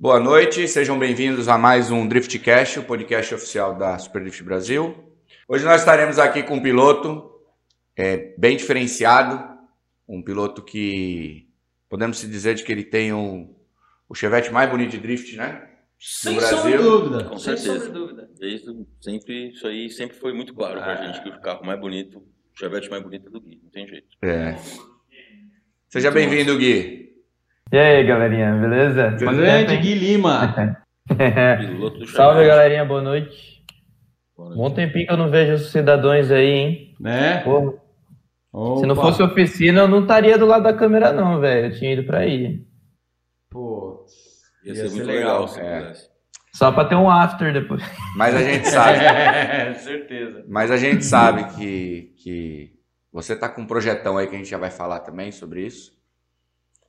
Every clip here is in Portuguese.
Boa noite, sejam bem-vindos a mais um Driftcast, o podcast oficial da Super Drift Brasil. Hoje nós estaremos aqui com um piloto é, bem diferenciado, um piloto que podemos se dizer de que ele tem um, o chevette mais bonito de drift, né? Sem no Brasil. dúvida. Com certeza. Dúvida. Desde sempre, isso aí sempre foi muito claro ah. pra gente que o carro mais bonito, o chevette mais bonito é do Gui, não tem jeito. É. Seja bem-vindo, Gui. E aí, galerinha, beleza? Grande Gui Lima. Salve, galerinha, boa noite. boa noite. Bom tempinho que eu não vejo os cidadãos aí, hein? Né? Se não fosse oficina, eu não estaria do lado da câmera, não, velho. Eu tinha ido pra aí. Pô, ia, ia ser, ser, muito legal, legal se é. Só pra ter um after depois. Mas a gente sabe. é, certeza. Mas a gente sabe que, que você tá com um projetão aí que a gente já vai falar também sobre isso.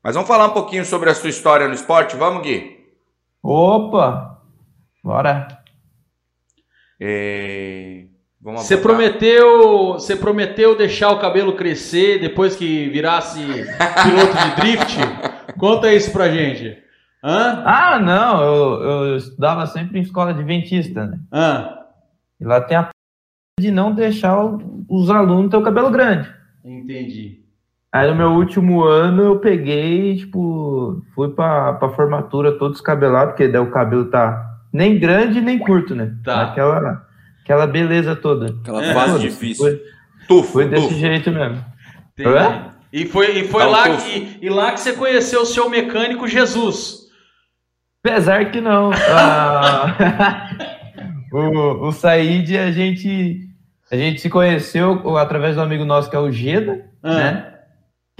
Mas vamos falar um pouquinho sobre a sua história no esporte, vamos, Gui? Opa! Bora! É... Você prometeu, você prometeu deixar o cabelo crescer depois que virasse piloto de drift? Conta isso pra gente. Hã? Ah, não, eu, eu estudava sempre em escola de dentista, né? Hã? E lá tem a de não deixar os alunos ter o cabelo grande. Entendi. Aí no meu último ano eu peguei, tipo, fui pra, pra formatura todo descabelado, porque daí o cabelo tá nem grande nem curto, né? Tá. Aquela, aquela beleza toda. Aquela é. fase difícil. Foi, tufo, foi desse tufo. jeito mesmo. E foi, e foi lá, que, e lá que você conheceu o seu mecânico Jesus. Apesar que não. Ah, o, o Said, a gente, a gente se conheceu através do amigo nosso que é o Geda, ah. né?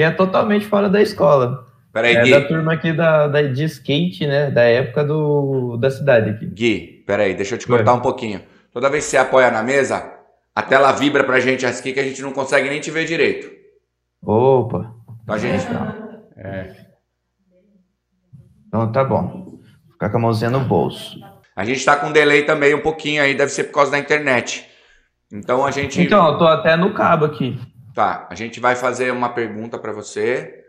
Que é totalmente fora da escola. Peraí, é Gui. da turma aqui da, da, de skate, né? Da época do, da cidade aqui. Gui, peraí, deixa eu te cortar Foi. um pouquinho. Toda vez que você apoia na mesa, a tela vibra pra gente aqui que a gente não consegue nem te ver direito. Opa. Tá, gente? É. Então tá bom. Ficar com a mãozinha no bolso. A gente tá com delay também um pouquinho aí, deve ser por causa da internet. Então a gente. Então, eu tô até no cabo aqui. Tá, a gente vai fazer uma pergunta para você.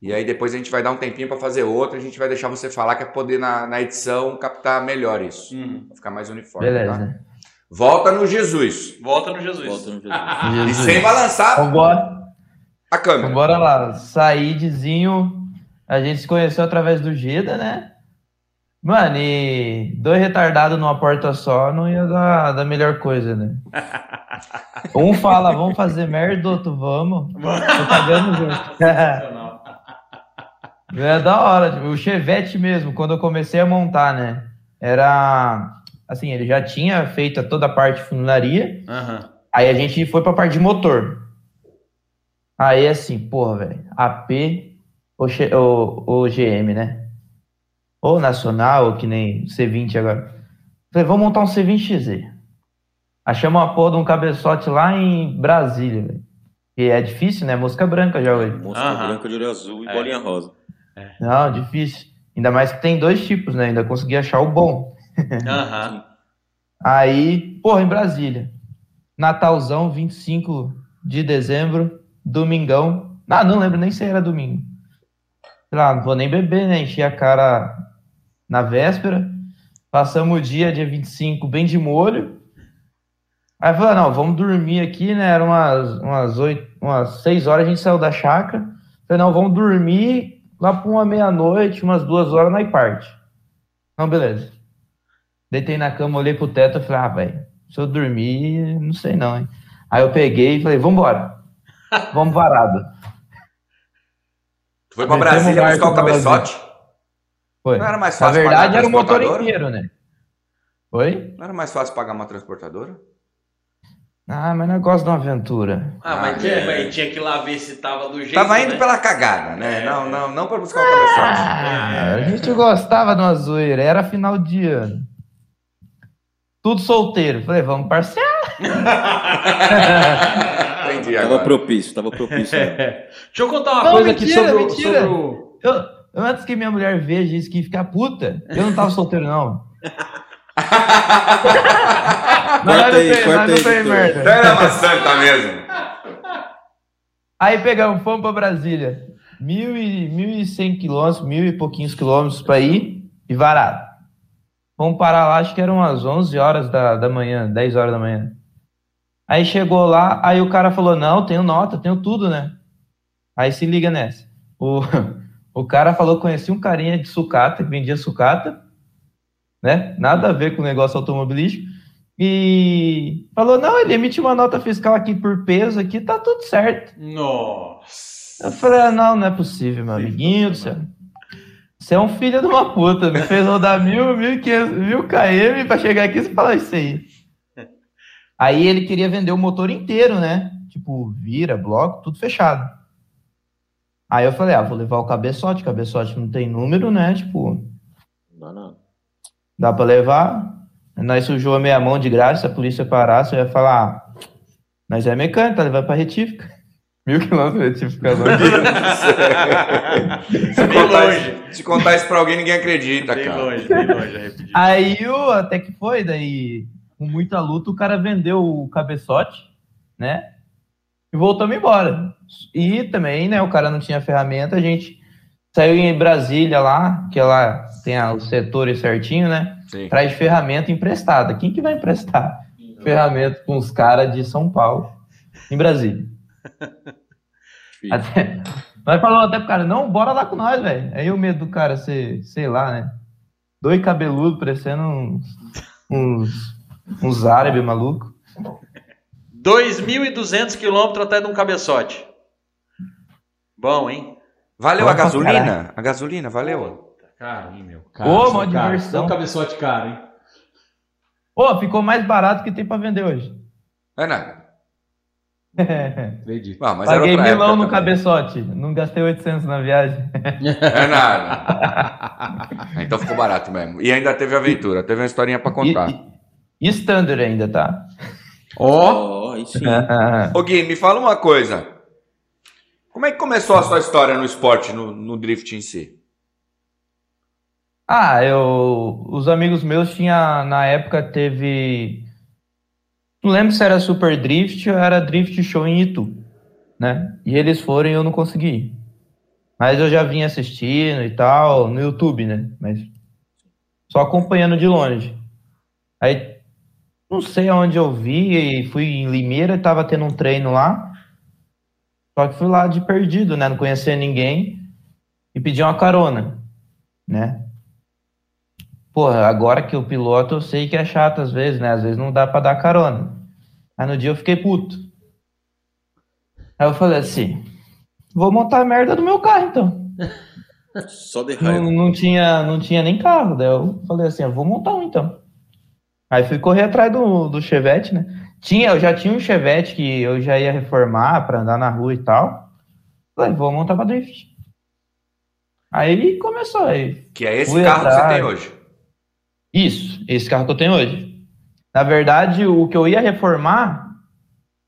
E aí depois a gente vai dar um tempinho para fazer outra, a gente vai deixar você falar que é poder na, na edição captar melhor isso. Uhum. Ficar mais uniforme. Beleza. Tá? Volta no Jesus. Volta no Jesus. Volta no Jesus. e sem balançar Vambora. a câmera. Bora lá. Saídezinho. A gente se conheceu através do Geda, né? Mano, e dois retardados numa porta só não ia dar, dar melhor coisa, né? Um fala, vamos fazer merda, outro vamos. Tô pagando junto. É da hora, tipo, o Chevette mesmo, quando eu comecei a montar, né? Era assim, ele já tinha feito toda a parte de funilaria. Uhum. Aí a gente foi pra parte de motor. Aí assim, porra, velho, AP ou, ou, ou GM, né? Ou nacional, ou que nem C20 agora. Falei, vamos montar um C20XZ. Achamos uma porra de um cabeçote lá em Brasília, velho. E é difícil, né? Mosca branca já hoje. Mosca Aham. branca de olho azul e é. bolinha rosa. É. Não, difícil. Ainda mais que tem dois tipos, né? Ainda consegui achar o bom. Aham. Aí, porra, em Brasília. Natalzão, 25 de dezembro, domingão. Ah, não lembro nem se era domingo. Sei lá, não vou nem beber, né? Enchi a cara na véspera. Passamos o dia, dia 25, bem de molho. Aí falou, não, vamos dormir aqui, né? Era umas, umas, 8, umas 6 horas a gente saiu da chácara. Falei, não, vamos dormir lá por uma meia-noite, umas duas horas na parte. Não, beleza. Deitei na cama, olhei pro teto e falei, ah, velho, se eu dormir, não sei não, hein? Aí eu peguei e falei, vambora. Vamos varado. Foi pra Brasília buscar o cabeçote? Foi. Não era mais fácil Na verdade, era o motor inteiro, né? Oi? Não era mais fácil pagar uma transportadora? Ah, mas negócio de uma aventura. Ah, mas, ah, tinha, é. mas tinha que ir lá ver se tava do jeito. Tava indo né? pela cagada, né? É. Não, não, não para buscar o cabeçote. Ah, é. A gente gostava de uma zoeira, era final de ano. Tudo solteiro. Falei, vamos parcear. Entendi agora. Tava propício, tava propício. Deixa eu contar uma não, coisa mentira, aqui sobre, mentira. sobre o. Eu, Antes que minha mulher veja isso, que ficar puta, eu não tava solteiro, não. mas corta aí, corta aí. Tem merda. Era uma santa mesmo. Aí pegamos, fomos pra Brasília. Mil e, mil e cem quilômetros, mil e pouquinhos quilômetros pra ir. e varado. Vamos parar lá, acho que eram umas 11 horas da, da manhã, 10 horas da manhã. Aí chegou lá, aí o cara falou: Não, tenho nota, tenho tudo, né? Aí se liga nessa. O, o cara falou que conhecia um carinha de sucata, que vendia sucata, né? Nada a ver com o negócio automobilístico. E falou: Não, ele emite uma nota fiscal aqui por peso, aqui tá tudo certo. Nossa. Eu falei: ah, Não, não é possível, meu amiguinho do céu. Você é um filho de uma puta, me fez rodar mil, mil, quinhentos, mil km pra chegar aqui e falar isso aí. Aí ele queria vender o motor inteiro, né? Tipo, vira, bloco, tudo fechado. Aí eu falei, ah, vou levar o cabeçote, cabeçote não tem número, né? Tipo. Não, não. Dá pra levar. Nós sujou a meia mão de graça, se a polícia parasse, eu ia falar, ah, nós é mecânico, tá levando pra retífica. Mil quilômetros de retificação. se, contar, se contar isso pra alguém, ninguém acredita, bem cara. Longe, bem longe, Aí eu, até que foi, daí, com muita luta, o cara vendeu o cabeçote, né? E voltamos embora. E também, né, o cara não tinha ferramenta, a gente saiu em Brasília lá, que lá tem os setores certinho, né? Sim. Traz ferramenta emprestada. Quem que vai emprestar ferramenta com os caras de São Paulo em Brasília? até, nós falamos até pro cara, não, bora lá com nós, velho. Aí o medo do cara ser, sei lá, né? Dois cabeludos parecendo uns, uns, uns árabes malucos. 2.200 quilômetros até de um cabeçote. Bom, hein? Valeu a gasolina? A gasolina, valeu. Caro, hein, meu? Caro, Ô, uma diversão. Um cabeçote caro, hein? Ô, ficou mais barato que tem pra vender hoje. É nada. Acredito. Ah, mas Paguei milão no também. cabeçote. Não gastei 800 na viagem. É nada. então ficou barato mesmo. E ainda teve aventura. Teve uma historinha pra contar. E, e standard ainda, tá? Ó. Oh, sim. Ô Gui, me fala uma coisa. Como é que começou a sua história no esporte, no, no drift em si? Ah, eu. Os amigos meus tinha na época teve não lembro se era Super Drift ou era Drift Show em Itu, né? E eles foram e eu não consegui. Mas eu já vim assistindo e tal, no YouTube, né? Mas só acompanhando de longe. Aí, não sei aonde eu vi, fui em Limeira, tava tendo um treino lá. Só que fui lá de perdido, né? Não conhecia ninguém. E pedi uma carona, né? Porra, agora que o piloto eu sei que é chato às vezes, né? Às vezes não dá para dar carona. Aí no dia eu fiquei puto. Aí eu falei assim: vou montar a merda do meu carro então. Só de raiva. Não, não, tinha, não tinha nem carro. Daí eu falei assim: vou montar um então. Aí fui correr atrás do, do Chevette, né? Tinha, eu já tinha um Chevette que eu já ia reformar para andar na rua e tal. Falei, vou montar pra drift. Aí começou aí. Que é esse carro atrás. que você tem hoje? Isso, esse carro que eu tenho hoje. Na verdade, o que eu ia reformar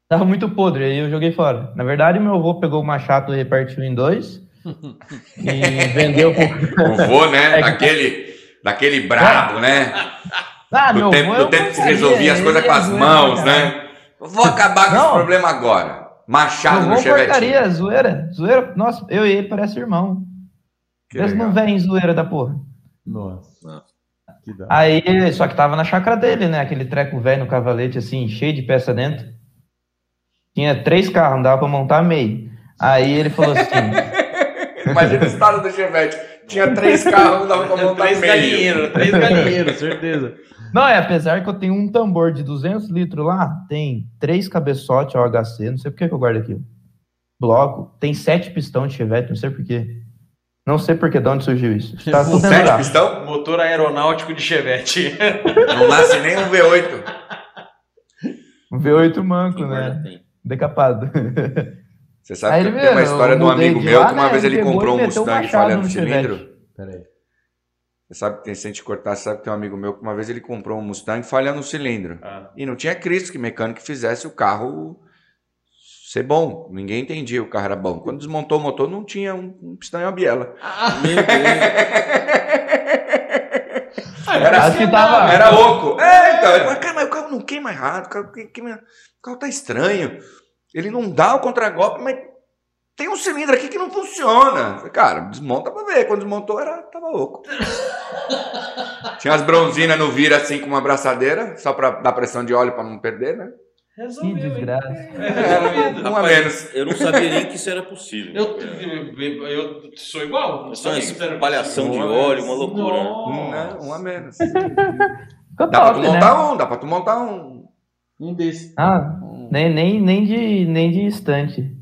tava muito podre, aí eu joguei fora. Na verdade, meu avô pegou o machado e repartiu em dois e vendeu pro... O avô, né? É, daquele, daquele brabo, né? Ah, do meu tempo, do tempo que se resolvia as coisas com as mãos, né? Vou acabar com não. esse problema agora. Machado no chevette. porcaria, zoeira, zoeira. Nossa, eu e ele parece irmão. Eles não vêm zoeira da porra. Nossa. Aí, só que tava na chácara dele, né? Aquele treco velho no cavalete, assim, cheio de peça dentro. Tinha três carros, não dava pra montar meio. Aí ele falou assim. Imagina o estado do Chevette. Tinha três carros, não dava pra montar três meio. Galinheiros, três galinheiros, certeza. Não, é, apesar que eu tenho um tambor de 200 litros lá, tem três cabeçotes OHC, não sei por que eu guardo aquilo. Bloco, tem sete pistão de Chevette, não sei por quê. Não sei por que, de onde surgiu isso. Tá tudo Sete pistão? Motor aeronáutico de Chevette. Não nasce nem um V8. Um V8 manco, né? Decapado. Você sabe Aí que tem uma história de um amigo meu lá, que uma né, vez ele comprou um Mustang falhando no cilindro? Peraí. Você sabe que tem, se a gente cortar, você sabe que tem um amigo meu que uma vez ele comprou um Mustang falhando no cilindro. Ah. E não tinha Cristo que mecânico que fizesse o carro ser bom. Ninguém entendia o carro era bom. Quando desmontou o motor, não tinha um, um pistão e uma biela. Ah, meu Deus. era, assim, tava... era oco. É, então. Ele, cara, mas o carro não queima errado. O carro, queima... o carro tá estranho. Ele não dá o contragolpe, mas tem um cilindro aqui que não funciona. Falei, cara, desmonta pra ver. Quando desmontou, era, tava oco. Tinha as bronzinas no vira assim com uma abraçadeira, só pra dar pressão de óleo pra não perder, né? Resolveu, que desgraça. É, um a menos. Eu não sabia nem que isso era possível. Eu, eu, eu sou igual. Não sabia que isso era palhação de óleo, uma loucura. Um, né? um a menos. dá pra tu montar né? um, dá pra tu montar um. Um desses. Ah, um. Nem, nem, nem, de, nem de instante.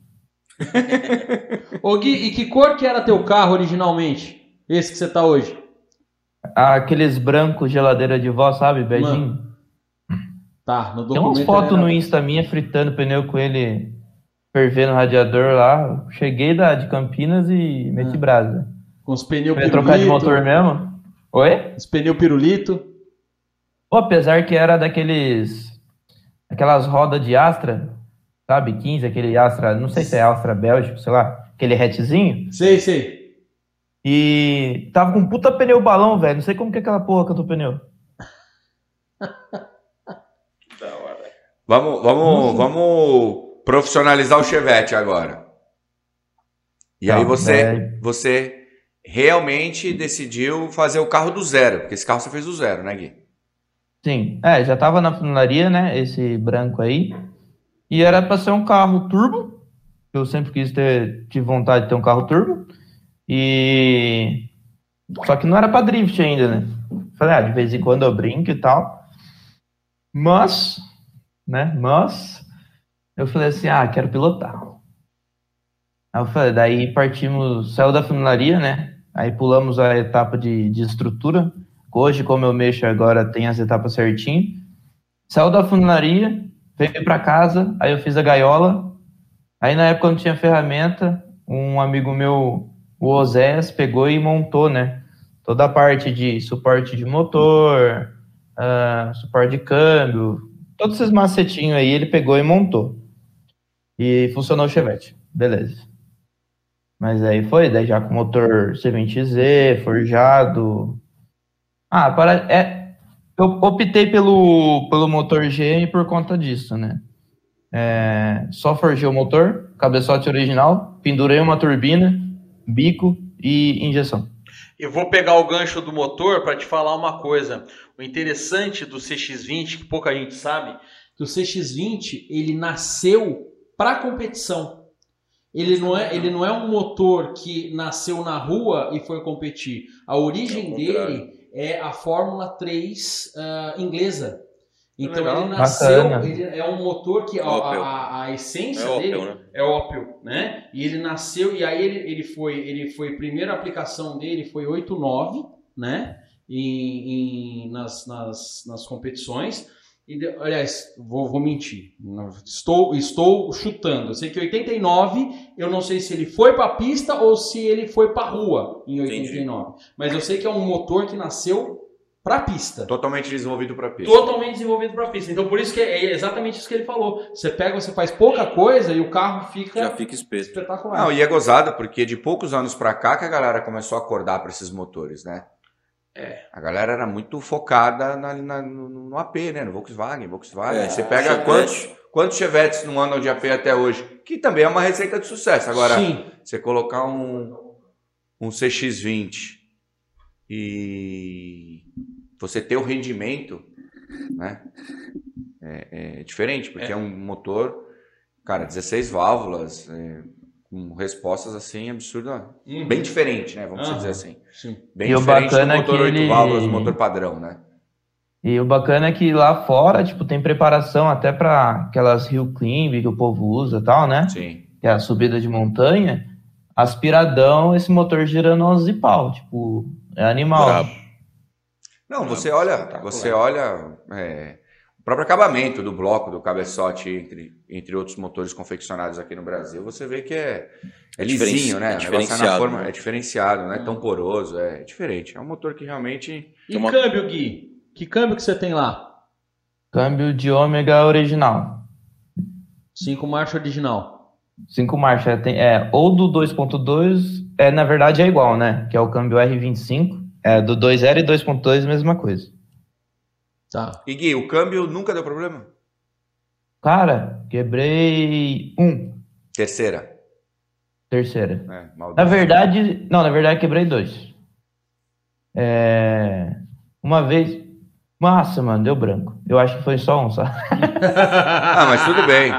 Ô Gui, e que cor que era teu carro originalmente? Esse que você tá hoje? Aqueles brancos geladeira de vó, sabe? Beijinho. Tá, no Tem umas fotos era... no Insta minha fritando pneu com ele fervendo radiador lá. Cheguei da, de Campinas e meti ah. brasa. Com os pneus pirulito. trocar de motor mesmo? Oi? Os pneus pirulito. Pô, apesar que era daqueles... Aquelas rodas de Astra, sabe? 15, aquele Astra, não sei se é Astra Bélgico, sei lá, aquele hatchzinho. Sei, sei. E tava com um puta pneu balão, velho. Não sei como que aquela porra cantou pneu. da hora. Vamos, vamos, vamos profissionalizar o Chevette agora. E aí você, você realmente decidiu fazer o carro do zero, porque esse carro você fez do zero, né, Gui? Sim, é, já tava na funilaria, né, esse branco aí. E era para ser um carro turbo. Eu sempre quis ter, tive vontade de ter um carro turbo. E só que não era para drift ainda, né? Falei, ah, de vez em quando eu brinco e tal. Mas, né? Mas eu falei assim, ah, quero pilotar. Aí eu falei, daí partimos, saiu da funilaria, né? Aí pulamos a etapa de, de estrutura. Hoje, como eu mexo agora, tem as etapas certinho. Saiu da funilaria, Veio para casa, aí eu fiz a gaiola. Aí na época não tinha ferramenta, um amigo meu, o Osés, pegou e montou, né? Toda a parte de suporte de motor, uh, suporte de câmbio, todos esses macetinhos aí ele pegou e montou. E funcionou o Chevette, beleza. Mas aí foi, daí já com motor C20Z, forjado. Ah, para, é, eu optei pelo, pelo motor GM por conta disso, né? É, só forjei o motor, cabeçote original, pendurei uma turbina, bico e injeção. Eu vou pegar o gancho do motor para te falar uma coisa. O interessante do CX20, que pouca gente sabe, que o CX20 ele nasceu para competição. Ele não, é, ele não é um motor que nasceu na rua e foi competir. A origem é dele é a Fórmula 3 uh, ah, inglesa. Então Legal. ele nasceu, ele é um motor que a, a, a essência é dele Opel, né? é Opel, né? E ele nasceu e aí ele, ele foi, ele foi primeira aplicação dele foi 89, né? Em, em nas, nas, nas competições. E, aliás, vou, vou mentir. Estou, estou chutando. Eu sei que em 89, eu não sei se ele foi para a pista ou se ele foi para a rua em 89. Entendi. Mas eu sei que é um motor que nasceu para pista. Totalmente desenvolvido para pista. Totalmente desenvolvido para pista. Então por isso que é exatamente isso que ele falou. Você pega, você faz pouca coisa e o carro fica já fica espetacular. Não, e é gozado porque de poucos anos para cá que a galera começou a acordar para esses motores, né? É. A galera era muito focada na, na, no, no, AP, né? No Volkswagen, Volkswagen. É, você pega Chevette. quantos, quantos Chevettes não andam de AP até hoje? Que também é uma receita de sucesso. Agora, Sim. você colocar um, um CX20 e você ter o rendimento, né? É, é diferente, porque é. é um motor, cara, 16 válvulas, é, com respostas assim absurdas, uhum. bem diferente, né? Vamos uhum. dizer assim. Sim. Bem e diferente do é motor é 8 ele... válvulas, do motor padrão, né? E o bacana é que lá fora, tipo, tem preparação até para aquelas hill climb que o povo usa tal, né? Sim. Que é a subida de montanha. Aspiradão, esse motor girando 11 pau, tipo, é animal. Bravo. Não, você olha, você olha é, próprio acabamento do bloco, do cabeçote, entre, entre outros motores confeccionados aqui no Brasil, você vê que é, é, é lisinho, né? É diferenciado. Forma, né? É diferenciado, não é tão poroso, é diferente. É um motor que realmente... E uma... câmbio, Gui? Que câmbio que você tem lá? Câmbio de ômega original. Cinco marcha original. Cinco marcha, é, tem, é ou do 2.2, é, na verdade é igual, né? Que é o câmbio R25, é do 2.0 e 2.2 mesma coisa. Tá. E Gui, o câmbio nunca deu problema? Cara, quebrei um. Terceira. Terceira. É, Na verdade, não, na verdade quebrei dois. É, uma vez. Nossa, mano, deu branco. Eu acho que foi só um, só. Ah, mas tudo bem.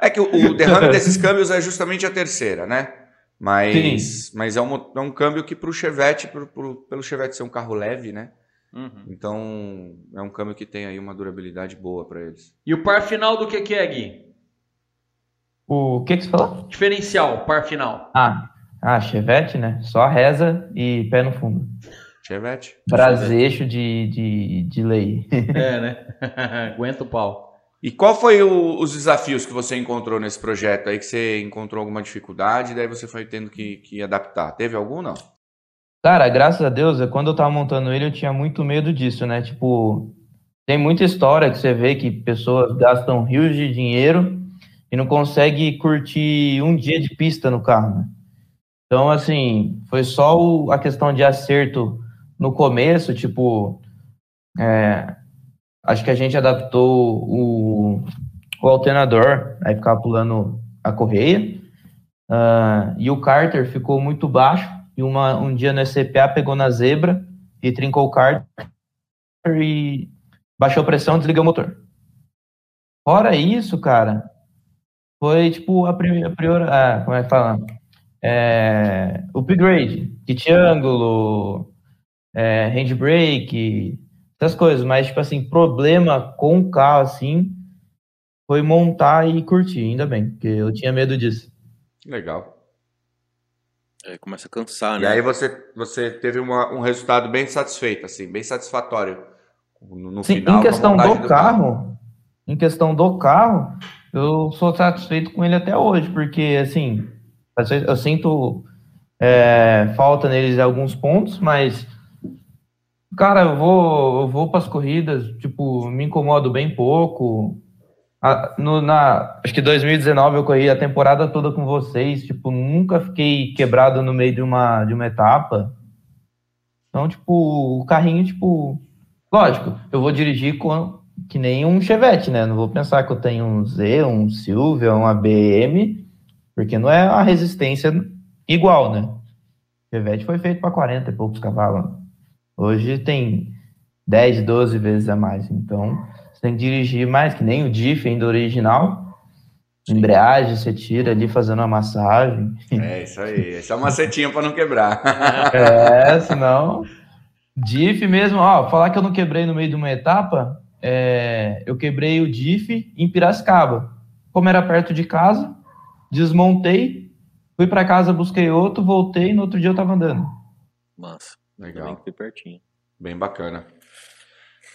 É que o, o derrame desses câmbios é justamente a terceira, né? Mas, mas é, um, é um câmbio que pro Chevette, pro, pro- pelo Chevette ser um carro leve, né? Uhum. Então é um câmbio que tem aí uma durabilidade boa para eles. E o par final do que, que é, Gui? O que que você falou? Diferencial, par final. Ah, ah, Chevette, né? Só reza e pé no fundo. Chevette. Brasecho de, de, de lei. É, né? Aguenta o pau. E qual foi o- os desafios que você encontrou nesse projeto aí que você encontrou alguma dificuldade, daí você foi tendo que, que adaptar? Teve algum não? Cara, graças a Deus, quando eu tava montando ele, eu tinha muito medo disso, né? Tipo, tem muita história que você vê que pessoas gastam rios de dinheiro e não consegue curtir um dia de pista no carro, né? Então, assim, foi só o- a questão de acerto no começo, tipo, é, acho que a gente adaptou o, o alternador, aí ficava pulando a correia, ah, e o cárter ficou muito baixo, e uma, um dia no SCPA pegou na zebra e trincou o cárter e baixou a pressão e desligou o motor. Fora isso, cara, foi tipo a primeira, ah, como é que fala? É, upgrade, kit ângulo, é, handbrake, essas coisas, mas tipo assim, problema com o carro assim foi montar e curtir, ainda bem, porque eu tinha medo disso. Legal. Aí começa a cansar, E né? aí você, você teve uma- um resultado bem satisfeito, assim, bem satisfatório no, no Sim, final. em questão montagem do carro, em questão do carro, eu sou satisfeito com ele até hoje, porque assim, às vezes eu sinto é, falta neles em alguns pontos, mas cara, eu vou, eu vou para as corridas, tipo, me incomodo bem pouco. No- na, acho que 2019 eu corri a temporada toda com vocês, tipo, nunca fiquei quebrado no meio de uma, de uma etapa. Então, tipo, o carrinho, tipo, lógico, eu vou dirigir com que nem um Chevette, né? Não vou pensar que eu tenho um Z, um Silvia, uma BM, porque não é a resistência igual, né? Chevette foi feito para 40 e poucos cavalos. Hoje tem 10, 12 vezes a mais. Então, você tem que dirigir mais, que nem o Diff ainda original. Embreagem, você tira ali fazendo uma massagem. É isso aí. Esse é uma setinha para não quebrar. É, senão. Diff mesmo, ó, falar que eu não quebrei no meio de uma etapa, é, eu quebrei o Diff em Piracicaba. Como era perto de casa, desmontei, fui para casa, busquei outro, voltei e no outro dia eu tava andando. Massa. Legal. que foi pertinho. Bem bacana.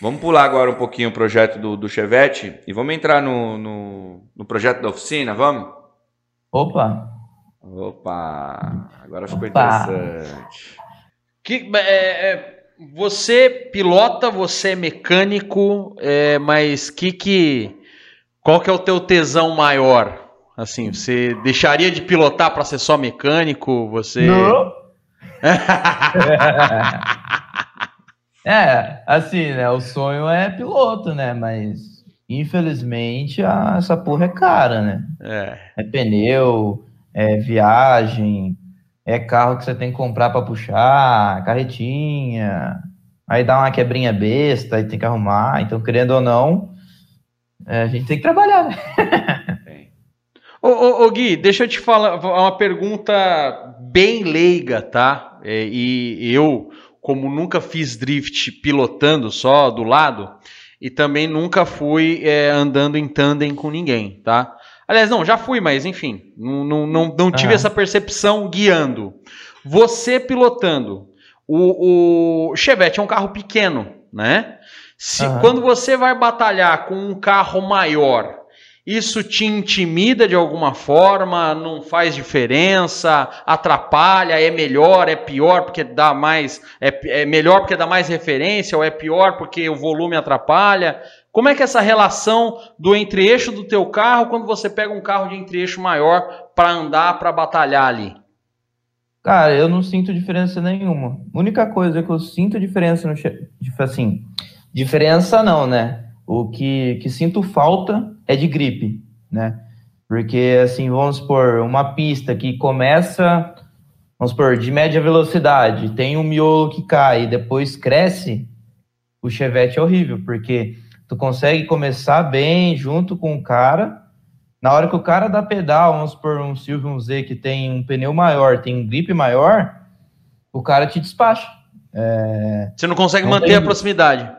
Vamos pular agora um pouquinho o projeto do, do Chevette e vamos entrar no, no, no projeto da oficina, vamos? Opa, Opa! Agora ficou Opa. interessante. Que, é, é, você pilota, você é mecânico, é, mas que que qual que é o teu tesão maior? Assim, você deixaria de pilotar para ser só mecânico? Você Não. é, assim, né? O sonho é piloto, né? Mas infelizmente a- essa porra é cara, né? É. É pneu, é viagem, é carro que você tem que comprar para puxar, carretinha. Aí dá uma quebrinha besta, aí tem que arrumar. Então, querendo ou não, é, a gente tem que trabalhar, né? Ô, ô, ô, Gui, deixa eu te falar uma pergunta bem leiga, tá? É, e eu, como nunca fiz drift pilotando só do lado, e também nunca fui é, andando em tandem com ninguém, tá? Aliás, não, já fui, mas enfim, não, não, não, não tive Aham. essa percepção guiando. Você pilotando, o, o Chevette é um carro pequeno, né? Se, Aham. Quando você vai batalhar com um carro maior, isso te intimida de alguma forma? Não faz diferença? Atrapalha? É melhor? É pior porque dá mais? É, é melhor porque dá mais referência? Ou é pior porque o volume atrapalha? Como é que é essa relação do entre-eixo do teu carro quando você pega um carro de entre-eixo maior para andar, para batalhar ali? Cara, eu não sinto diferença nenhuma. A única coisa que eu sinto diferença no assim, diferença não, né? O que, que sinto falta é de gripe, né? Porque, assim, vamos supor, uma pista que começa, vamos supor, de média velocidade, tem um miolo que cai e depois cresce, o Chevette é horrível, porque tu consegue começar bem junto com o cara, na hora que o cara dá pedal, vamos supor, um Silvio Z que tem um pneu maior, tem um grip maior, o cara te despacha. É... Você não consegue Não manter tem- a proximidade.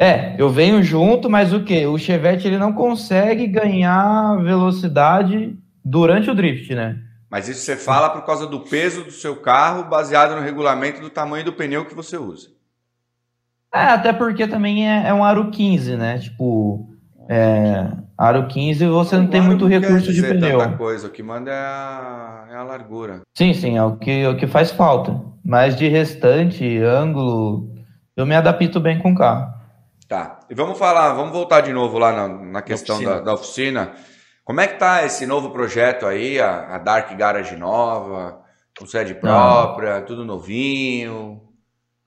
É, eu venho junto, mas o quê? O Chevette ele não consegue ganhar velocidade durante o drift, né? Mas isso você fala por causa do peso do seu carro, baseado no regulamento do tamanho do pneu que você usa. É, até porque também é, é um aro 15, né? Tipo, é, aro 15 você não tem Claro, muito quer recurso de pneu. Coisa. O que manda é a, é a largura. Sim, sim, é o que, é o que faz falta. Mas de restante, ângulo, eu me adapto bem com o carro. Tá. E vamos falar, vamos voltar de novo lá na, na questão oficina. da, da oficina. Como é que tá esse novo projeto aí, a, a Dark Garage nova, com sede própria, tudo novinho?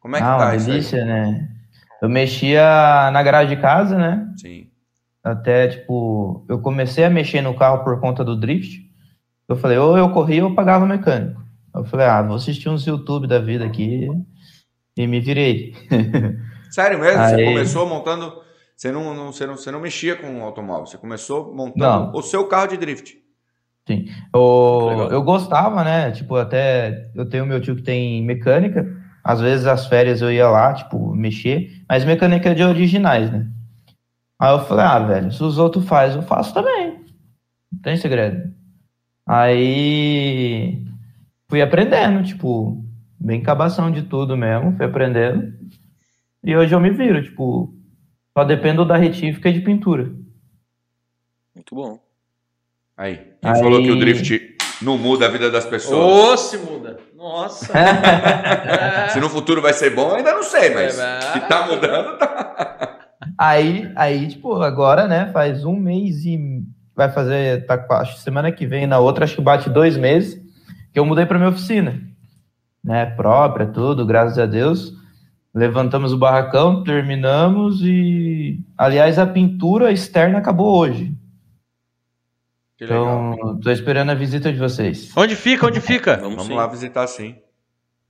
Como é que ah, tá uma isso aí? delícia, né? Eu mexia na garagem de casa, né? Sim. Até, tipo, eu comecei a mexer no carro por conta do drift. Eu falei, ou eu corria ou eu pagava o mecânico. Eu falei, ah, vou assistir uns YouTube da vida aqui e me virei. Sério mesmo? Você Aí- começou montando. Você não, não- você, não, você não mexia com o automóvel, você começou montando Não. o seu carro de drift. Eu, Legal. eu gostava, né? Tipo, até eu tenho meu tio que tem mecânica. Às vezes as férias eu ia lá, tipo, mexer, mas mecânica de originais, né? Aí eu falei, ah, velho, se os outros fazem, eu faço também. Não tem segredo. Aí fui aprendendo, tipo, bem cabação de tudo mesmo, fui aprendendo. E hoje eu me viro, tipo, só dependo da retífica e de pintura. Muito bom. Aí. Quem Aí- falou que o drift não muda a vida das pessoas? Ô, se muda. Nossa. Se no futuro vai ser bom, ainda não sei, mas É, que tá mudando, tá. Aí, aí, tipo, agora, né, faz um mês e vai fazer, tá, acho que semana que vem, na outra, acho que bate dois meses, que eu mudei para minha oficina, né, própria, tudo, graças a Deus. Levantamos o barracão, terminamos e, aliás, a pintura externa acabou hoje. Que legal. Então, tô esperando a visita de vocês. Onde fica? Onde fica? Vamos, Vamos lá visitar sim.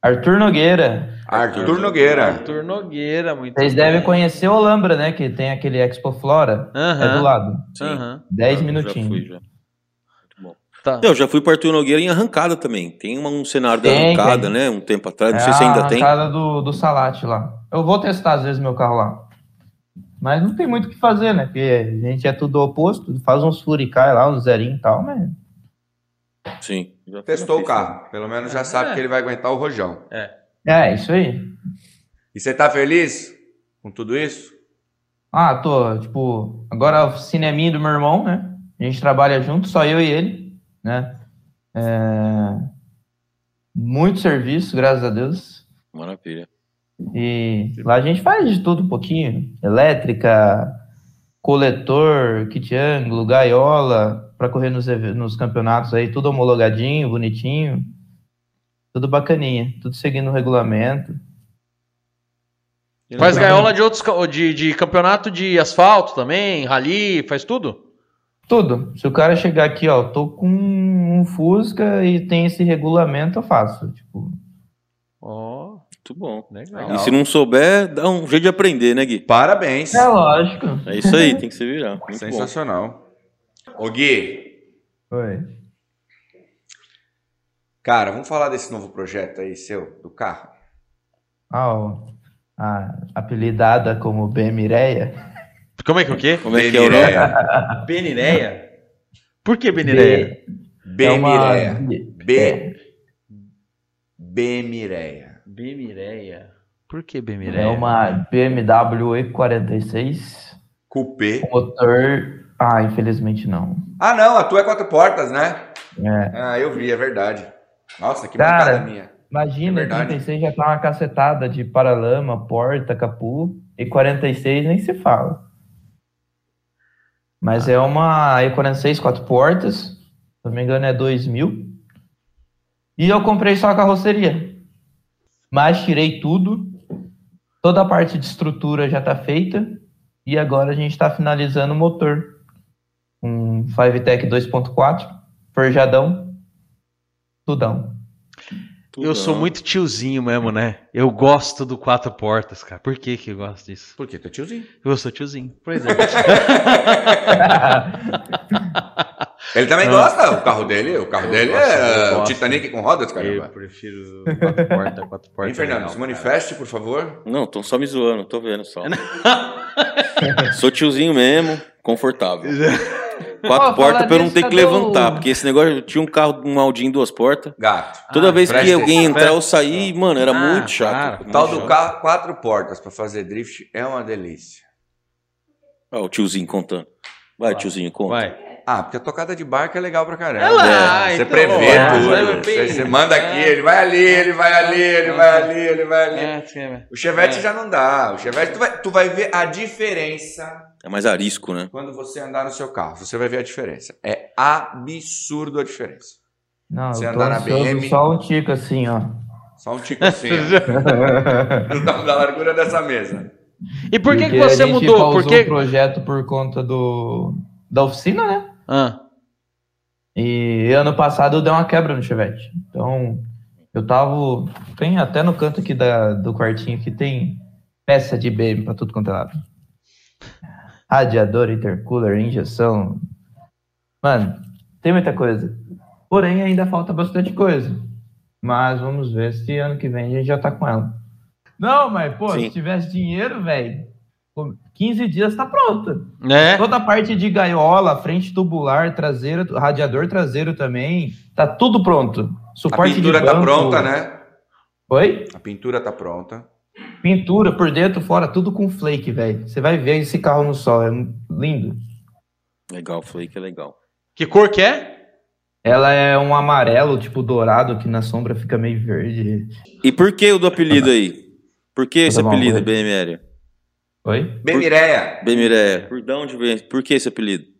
Arthur Nogueira. Arthur Nogueira. Arthur Nogueira, muito Vocês bem. devem conhecer o Olambra, né, que tem aquele Expo Flora, é Aham. do lado. Sim. Aham. Dez Já- minutinhos. Já fui, já. Tá. Eu já fui para Arthur Nogueira em arrancada também. Tem uma- um cenário da Tem, arrancada, tem. né? Um tempo atrás. Não é sei se ainda a tem. arrancada do, do Salate lá. Eu vou testar às vezes meu carro lá. Mas não tem muito o que fazer, né? Porque a gente é tudo oposto, faz uns furicai lá, uns zerinho e tal, mas. Sim. Testou o carro. Pelo menos já sabe É. que ele vai aguentar o rojão. É, isso aí. E você tá feliz com tudo isso? Ah, tô, tipo, agora a oficina é minha e do meu irmão, né? A gente trabalha junto, só eu e ele, né? É... Muito serviço, graças a Deus. Maravilha. E lá a gente faz de tudo um pouquinho. Elétrica, coletor, kit ângulo, gaiola, para correr nos, nos campeonatos aí, tudo homologadinho, bonitinho. Tudo bacaninha, tudo seguindo o regulamento. Faz gaiola de outros de, de campeonato de asfalto também, rally, faz tudo? Tudo. Se o cara chegar aqui, ó, tô com um Fusca e tem esse regulamento, eu faço. Tipo, Ó, Muito bom. legal. E se não souber, dá um jeito de aprender, né, Gui? Parabéns. é lógico. É isso aí, tem que se virar. Muito bom. Sensacional. Ô Gui, Oi. cara, vamos falar desse novo projeto aí seu, do carro? Ah, ó, a apelidada como B Mireia. Como é que é o quê? Como é que é. Benireia? Por que Benireia? É uma- Bemireia. B. Bemireia. Bemireia. Por que É Bemireia? uma BMW E46. Coupé. Motor. Ah, infelizmente não. Ah, não, a tua é quatro portas, né? É. Ah, eu vi, é verdade. Nossa, que Cara, bancada minha. Imagina, É verdade. 36 já tá uma cacetada de paralama, porta, capu. E 46 nem se fala. Mas é uma E46 quatro portas. Se não me engano é 2000. E eu comprei só a carroceria. Mas tirei tudo. Toda a parte de estrutura já tá feita. E agora a gente tá finalizando o motor. Um Fivetech 2.4, forjadão, tudão. Eu sou muito tiozinho mesmo, né? Eu gosto do quatro portas, cara. Por que que eu gosto disso? Por quê? Tu é tiozinho. Eu sou tiozinho. Pois é. Ele também gosta, o carro dele, o carro dele gosto, eu é o. Titanic com rodas, eu caramba. prefiro quatro portas, quatro portas. Hein, Fernando, se cara. manifeste, por favor. Não, estão só me zoando, tô vendo só. Sou tiozinho mesmo, confortável. Quatro Ó, portas pra eu não ter que o- levantar, porque esse negócio, tinha um carro, um Audi em duas portas. Gato. Toda Ah, vez que alguém atenção. entrar ou sair, mano, era Ah, muito chato. para. muito O tal do chato. carro quatro portas pra fazer drift é uma delícia. Ó, o tiozinho contando. Vai, tiozinho, conta. Vai. Ah, porque a tocada de barco é legal pra caramba. É lá, você então, prevê é, tudo. vai Você, você manda aqui, É. ele vai ali, ele vai ali, ele vai ali, ele vai ali. É, é. O Chevette É. já não dá. O Chevette, tu vai, tu vai ver a diferença É mais arisco, né? quando você andar no seu carro. Você vai ver a diferença. É absurdo a diferença. Não, Você eu andar na BM. só um tico assim, ó. Só um tico assim, ó, da, da largura dessa mesa. E por que, que você a gente mudou? Porque... o projeto por conta do da oficina, né? Ah, E ano passado deu uma quebra no Chevette. Então, eu tava. Tem até no canto aqui da, do quartinho que tem peça de BM pra tudo quanto é lado. Radiador, intercooler, injeção. Mano, tem muita coisa. Porém, ainda falta bastante coisa. Mas vamos ver se ano que vem a gente já tá com ela. Não, mas, pô, Sim. se tivesse dinheiro, velho, 15 dias tá pronta. né? Toda a parte de gaiola, frente tubular, traseira, radiador traseiro também, tá tudo pronto. A Suporte pintura de tá banco. pronta, né? Oi? A pintura tá pronta. Pintura por dentro, fora, tudo com flake, velho. Você vai ver esse carro no sol, é lindo. Legal, Flake é legal. Que cor que é? Ela é um amarelo, tipo dourado, que na sombra fica meio verde. E por que o do apelido aí? Por que esse apelido. BMR? Oi? Bem, Mireia. BMR. Por de onde vem? Por que esse apelido?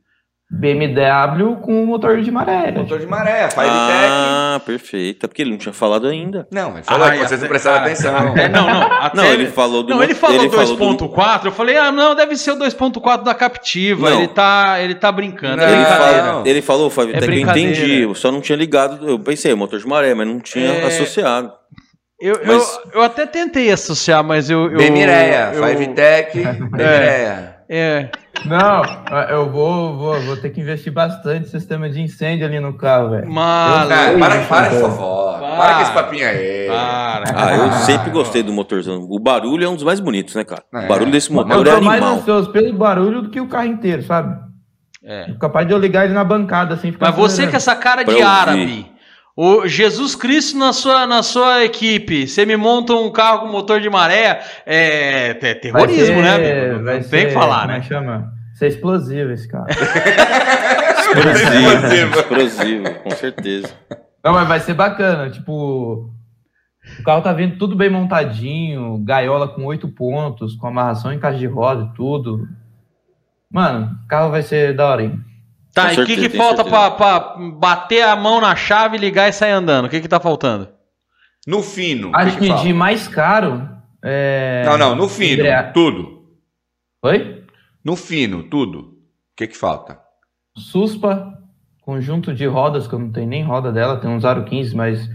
BMW com motor de maré. Motor de maré, Firetech. Ah, perfeito. É porque ele não tinha falado ainda. Não, ele falou Ah, que vocês não prestaram cara, atenção. até- não, não. Até Não, ele falou do. Não, ele falou do- 2.4, eu falei, ah, não, deve ser o 2.4 da Captiva, Não. ele tá, ele tá brincando. Não, é Ele, brincadeira. fala, ele falou, Fábio, É eu entendi. Eu só não tinha ligado. Eu pensei, motor de maré, mas não tinha É. associado. Eu, Mas- eu, eu até tentei associar, mas eu... eu Bem Mireia, eu- Fivetech, Mireia. É, Não, eu vou, vou, vou ter que investir bastante em sistema de incêndio ali no carro, velho. Ah, Oi, para, gente, para fofó. Para. Para com esse papinho aí. Para. Ah, eu sempre gostei do motorzão. O barulho é um dos mais bonitos, né, cara? É. O barulho desse Eu motor é tô mais animal. ansioso pelo barulho do que o carro inteiro, sabe? É. Capaz de eu ligar ele na bancada, assim, ficar Mas você com essa cara de eu árabe, o Jesus Cristo na sua, na sua equipe, você me monta um carro com motor de maré, é, é terrorismo, ser- né, amigo? Não vai tem ser- que falar, é né? chama? Ser explosivo esse carro. Explosivo, explosivo, com certeza. Não, mas vai ser bacana, tipo... O carro tá vindo tudo bem montadinho, gaiola com oito pontos, com amarração em caixa de roda e tudo. Mano, o carro vai ser da hora, hein? Tá, Com e o que, que falta pra bater a mão na chave, ligar e sair andando? O que que tá faltando? No fino. Acho que que de mais caro... É... Não, não, no fino, embrea- tudo. Oi? No fino, tudo. O que que falta? Suspa, conjunto de rodas, que eu não tenho nem roda dela, tem uns aro 15, mas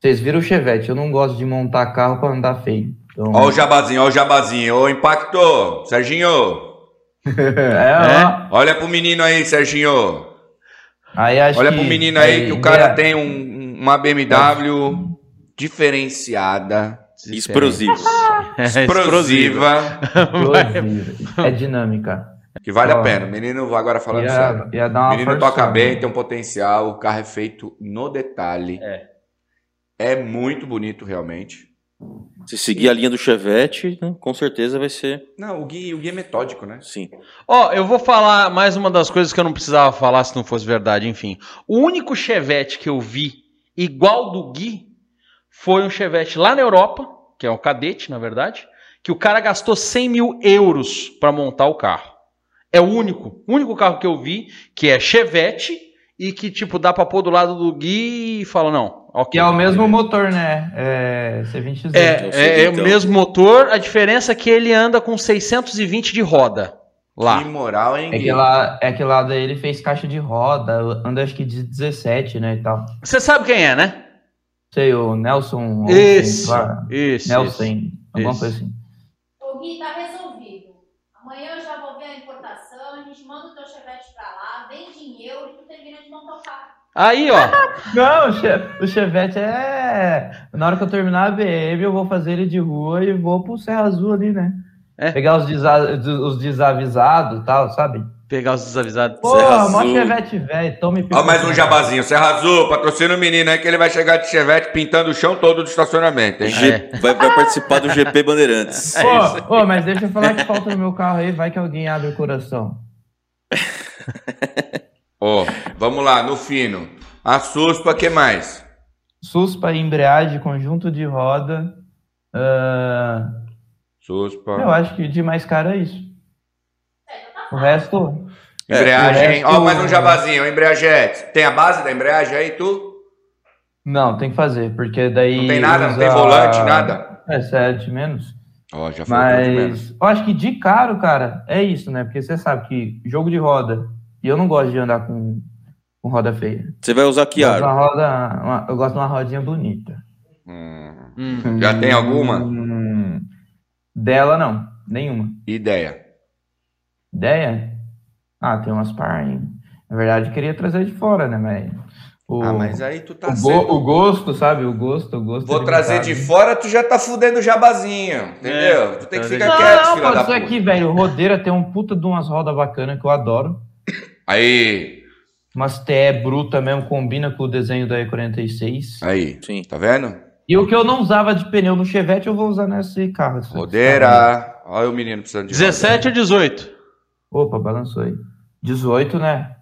vocês viram o Chevette, eu não gosto de montar carro para andar feio. Então, Ó o jabazinho, ó o jabazinho. Ô, impacto, Serginho. É, ó. Olha pro menino aí, Serginho. Aí acho Olha que- pro menino aí que o cara é, tem um- uma BMW diferenciada. É, explosiva, explosiva, é dinâmica. que vale a pena. O menino, agora falando sério. Ia, ia dar O uma menino forçada. toca bem, tem um potencial, o carro é feito no detalhe. É. É muito bonito, realmente. Se seguir a linha do Chevette, né, com certeza vai ser, Não, o Gui, o Gui é metódico, né? sim. Ó, eu vou falar mais uma das coisas que eu não precisava falar se não fosse verdade, enfim. O único Chevette que eu vi igual do Gui foi um Chevette lá na Europa, que é um cadete, na verdade, que o cara gastou 100 mil euros para montar o carro. É o único, o único carro que eu vi que é Chevette e que, tipo, dá pra pôr do lado do Gui e fala, não, ok. Que é o mesmo motor, né? É C20Z. É, é, é então. o mesmo motor, a diferença é que ele anda com 620 de roda. Lá. Que moral, hein, É que lá, é que lá daí ele fez caixa de roda, anda acho que de 17, né, e tal. Você sabe quem é, né? Sei, o Nelson... Isso. lá, Isso. Nelson, isso. alguma Isso. coisa assim. Ô Gui, tá resolvido. Amanhã eu já vou ver a importação, a gente manda o teu chevette pra lá, vende em euro e tu termina de montar o carro. Aí, ó. Não, o, che- o Chevette é... Na hora que eu terminar a BM, eu vou fazer ele de rua e vou pro Serra Azul ali, né? É. Pegar os, desa- os desavisados e tal, sabe? Pegar os desavisados. Pô, Serra mó. Chevette velho, tome Ó, mais um jabazinho. Serra Azul, patrocina o menino aí que ele vai chegar de chevette pintando o chão todo do estacionamento, hein? G- vai, vai participar do GP Bandeirantes. É isso. Pô, pô, mas deixa eu falar que falta no meu carro aí, vai que alguém abre o coração. Ó, vamos lá, no fino. A suspa, que mais? Suspa, embreagem, conjunto de roda. ah, Suspa. eu acho que de mais caro é isso. O resto. Embreagem. É, resto- Ó, mais um jabazinho. Embreagete. Tem a base da embreagem aí, tu? Não, tem que fazer, porque daí. Não tem nada? Não tem volante, nada? É, sete menos. Ó, já falou de menos. Mas eu acho que de caro, cara, é isso, né? Porque você sabe que jogo de roda, e eu não gosto de andar com, com roda feia. Você vai usar Eu de Chiaro. uma roda, uma- eu gosto de uma rodinha bonita. Hum, Hum. Já tem alguma? Hum, dela, não. Nenhuma. ideia. Ideia? Ah, tem umas par ainda. Na verdade, eu queria trazer de fora, né? Mas. O, Ah, mas aí tu tá o, sendo... o gosto, sabe? O gosto, o gosto. Vou é trazer de fora, tu já tá fudendo o jabazinho, entendeu? tu tem que trazer ficar de- quieto, Não, filha pode da puta. aqui, velho. Rodeira tem um puta de umas rodas bacanas que eu adoro. Aí, Umas TE bruta mesmo, combina com o desenho da E46. aí, Sim. tá vendo? E o que eu não usava de pneu no Chevette, eu vou usar nesse carro. Rodeira. Olha o menino precisando de 17 ou 18? Opa, balançou aí. 18, né?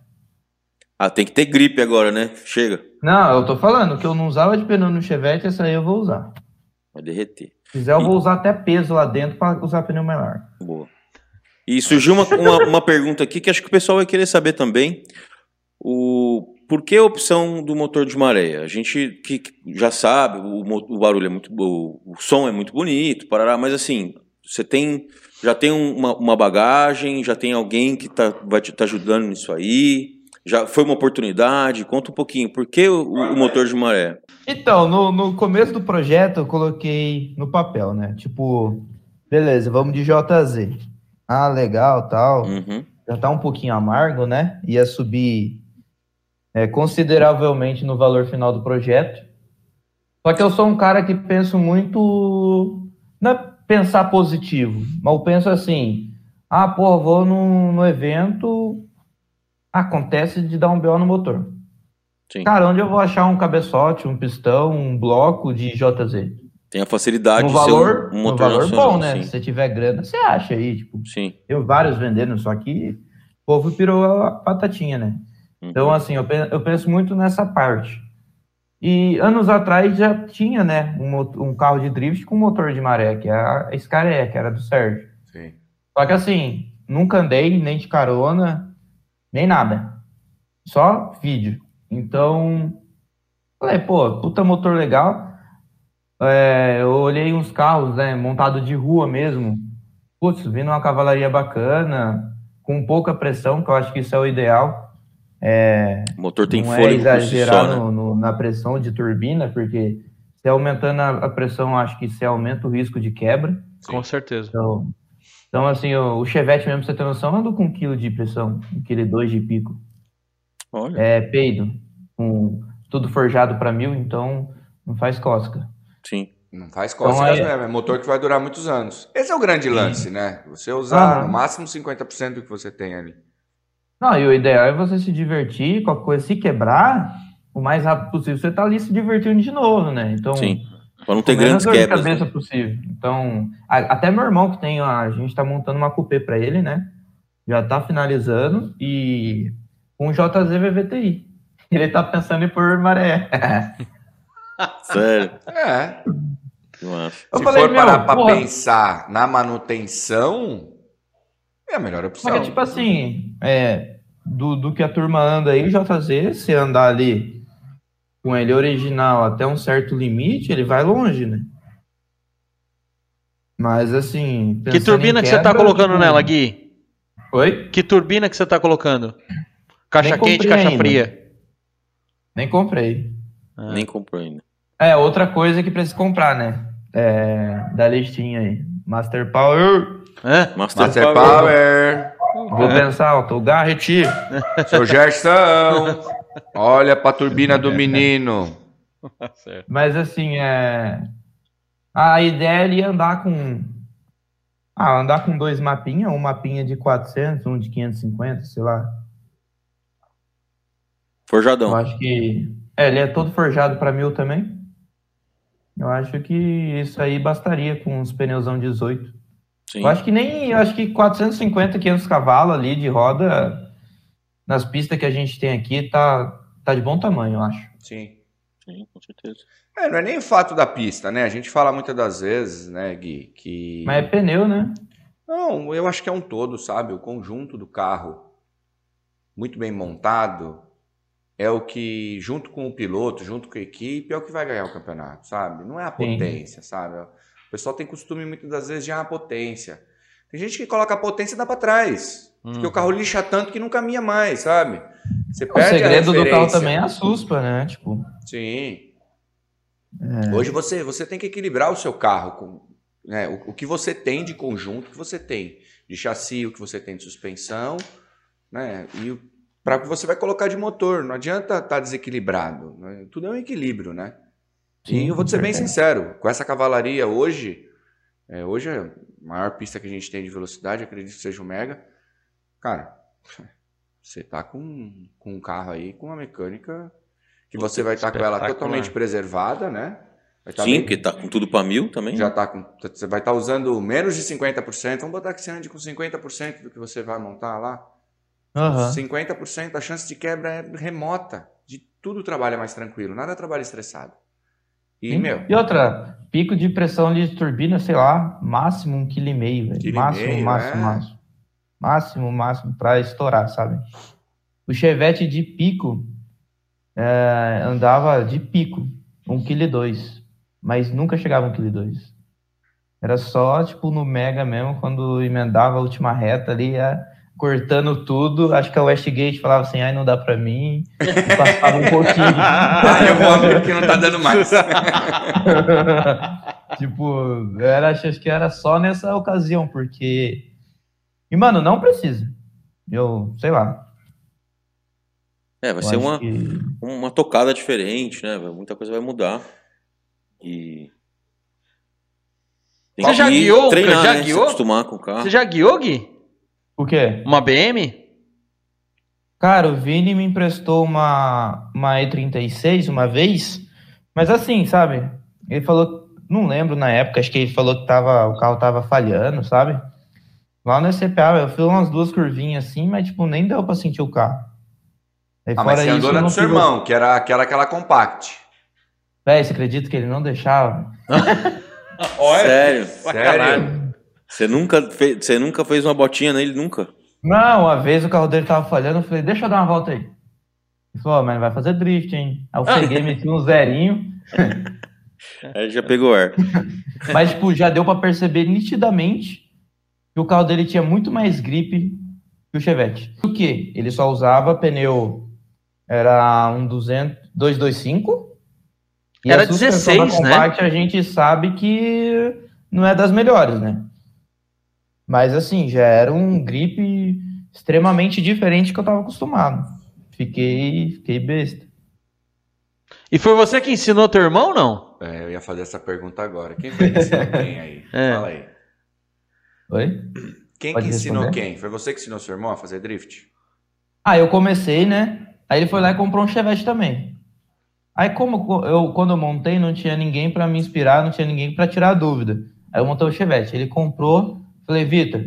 Ah, tem que ter gripe agora, né? Chega. Não, eu tô falando, o que eu não usava de pneu no Chevette, essa aí eu vou usar. Vai derreter. Se quiser, eu vou usar até peso lá dentro pra usar pneu mais largo. Boa. E surgiu uma, uma, uma pergunta aqui que acho que o pessoal vai querer saber também. O, por que a opção do motor de maré? A gente que, que já sabe, o, o barulho é muito o, o som é muito bonito, parará, mas assim, você tem já tem um- uma, uma bagagem, já tem alguém que tá, vai te tá ajudando nisso aí, já foi uma oportunidade, conta um pouquinho, por que o, o motor de maré? Então, no, no começo do projeto, eu coloquei no papel, né? Tipo, beleza, vamos de JZ. Ah, legal, tal. Uhum, já tá um pouquinho amargo, né? Ia subir é, consideravelmente no valor final do projeto. Só que eu sou um cara que penso muito. Não é pensar positivo, mas eu penso assim: ah, pô, vou no, no evento, acontece de dar um BO no motor. sim. Cara, onde eu vou achar um cabeçote, um pistão, um bloco de JZ? Tem a facilidade No de valor, ser um, um motor valor nacional, bom, né? Sim, Se você tiver grana, você acha aí, tipo, sim. tem vários vendendo, só que o povo pirou a batatinha, né? Uhum. Então, assim, eu eu penso muito nessa parte. E anos atrás já tinha, né, um, um carro de drift com motor de maré, que é a Scaré, que era do Sérgio. Sim. Só que, assim, nunca andei, nem de carona, nem nada. Só vídeo. Então, falei, pô, puta motor legal. É, eu olhei uns carros, né, montado de rua mesmo. Putz, vindo uma cavalaria bacana, com pouca pressão, que eu acho que isso é o ideal. É, O motor tem não é fôlego si exagerar só, né? no- no- na pressão de turbina, porque se aumentando a, a pressão, acho que se aumenta o risco de quebra. Com certeza. Então, então assim, o, o Chevette mesmo, você ter noção, anda com um quilo de pressão, um quilo e dois de pico. Olha, É peido, com tudo forjado para mil, então não faz cosca. Sim. Não faz cócegas Então, é- mesmo, é motor que vai durar muitos anos. Esse é o grande lance, né? Você usar Aham. no máximo 50% do que você tem ali. Não, e o ideal é você se divertir, qualquer coisa, se quebrar, o mais rápido possível, você tá ali se divertindo de novo, né? Então, Sim. Pra não ter grandes dor de quebras. cabeça né? possível. Então, a- até meu irmão que tem, a, a gente tá montando uma coupé para ele, né? Já tá finalizando e um JZ VVTI. Ele tá pensando em pôr maré. Sério. É. Eu Se falei, for meu, parar pra porra. pensar na manutenção, é a melhor opção. Porque, tipo assim, é, do, do que a turma anda aí, JZ, se andar ali com ele original até um certo limite, ele vai longe, né? Mas assim. Que turbina que você tá colocando tipo, nela, Gui? Oi? Que turbina que você tá colocando? Caixa quente, comprei caixa ainda. fria. Nem comprei. Ah. Nem comprou ainda. É, outra coisa que precisa comprar, né? É, da listinha aí. Master Power. Hã? Master, Master Power. Power, Vou pensar, Auto Garrett. seu Gerson, olha pra turbina do menino. Mas assim, é... a ideia ali é andar com. Ah, andar com dois mapinhas, um mapinha de 400, um de 550, sei lá. Forjadão. Eu acho que. É, ele é todo forjado para mil também. Eu acho que isso aí bastaria com os pneuzão 18. Sim. Eu acho que nem. Eu acho que 450, 500 cavalos ali de roda nas pistas que a gente tem aqui tá, tá de bom tamanho, eu acho. Sim. Sim, com certeza. É, não é nem o fato da pista, né? A gente fala muitas das vezes, né, Gui, que... Mas é pneu, né? Não, eu acho que é um todo, sabe? O conjunto do carro muito bem montado é o que, junto com o piloto, junto com a equipe, é o que vai ganhar o campeonato, sabe? Não é a Sim. potência, sabe? O pessoal tem costume muitas das vezes de ah, a potência. Tem gente que coloca a potência e dá pra trás. Porque o carro lixa tanto que não caminha mais, sabe? Você O perde a segredo do carro também é a suspa, né? Tipo. Sim. É. Hoje você, você tem que equilibrar o seu carro com né, o, o que você tem de conjunto, o que você tem de chassi, o que você tem de suspensão, né? E para o que você vai colocar de motor. Não adianta estar desequilibrado. né? Tudo é um equilíbrio, né? Sim, e eu vou te ser bem sincero, com essa cavalaria hoje, é, hoje é a maior pista que a gente tem de velocidade, acredito que seja o Mega. Cara, você tá com, com um carro aí com uma mecânica que você vai estar com ela totalmente preservada, né? Vai tá Sim, bem- porque tá com tudo pra mil também. já né? tá com. Você vai estar usando menos de 50%. Vamos botar que você ande com 50% do que você vai montar lá. Aham. 50% a chance de quebra é remota. De tudo trabalha mais tranquilo, nada trabalha estressado. E, Sim. meu, E outra, pico de pressão de turbina, sei lá, máximo um quilo e meio, velho. E Máximo, meio, máximo, é. máximo. Máximo, máximo pra estourar, sabe? O Chevette de pico é, andava de pico, um quilo e dois, mas nunca chegava um quilo e dois. Era só, tipo, no Mega mesmo, quando emendava a última reta ali, ia cortando tudo. Acho que a Westgate falava assim, ai, não dá pra mim. E passava um pouquinho. ah, eu vou abrir porque não tá dando mais. tipo, era, acho que era só nessa ocasião, porque. E, mano, não precisa. Eu, sei lá. É, vai eu ser uma, que- uma tocada diferente, né? Muita coisa vai mudar. E. Tem Você já que guiou? Treinar, Já né? Se guiou? acostumar com o carro. Você já guiou, Gui? O quê? Uma BM? Cara, o Vini me emprestou uma, uma E36 uma vez, mas assim, sabe? Ele falou, não lembro na época, acho que ele falou que tava, o carro tava falhando, sabe? Lá no SCPA, eu fiz umas duas curvinhas assim, mas tipo, nem deu pra sentir o carro. Aí, Ah, mas você andou na não do seu irmão, que era, que era aquela compact. Véi, você acredita que ele não deixava? Sério? Sério? Você nunca, fez, você nunca fez uma botinha nele? Nunca? Não, uma vez o carro dele tava falhando, eu falei, deixa eu dar uma volta aí. Ele falou, "Ó, mas vai fazer drift, hein? Aí eu peguei, meti um zerinho, Aí já pegou ar. mas, tipo, já deu pra perceber nitidamente que o carro dele tinha muito mais grip que o Chevette. Por quê? Ele só usava pneu, era um 200, 225. e Era a suspensão 16, da né? Compact A gente sabe que não é das melhores, né? Mas, assim, já era um grip extremamente diferente que eu tava acostumado. Fiquei, fiquei besta. E foi você que ensinou teu irmão, não? É, eu ia fazer essa pergunta agora. Quem foi que ensinou quem aí? É. Fala aí. Oi? Quem Pode que ensinou responder? quem? Foi você que ensinou seu irmão a fazer drift? Ah, eu comecei, né? Aí ele foi lá e comprou um Chevette também. Aí como co- eu quando eu montei não tinha ninguém pra me inspirar, não tinha ninguém pra tirar dúvida. Aí eu montei o Chevette. Ele comprou, falei, Vitor,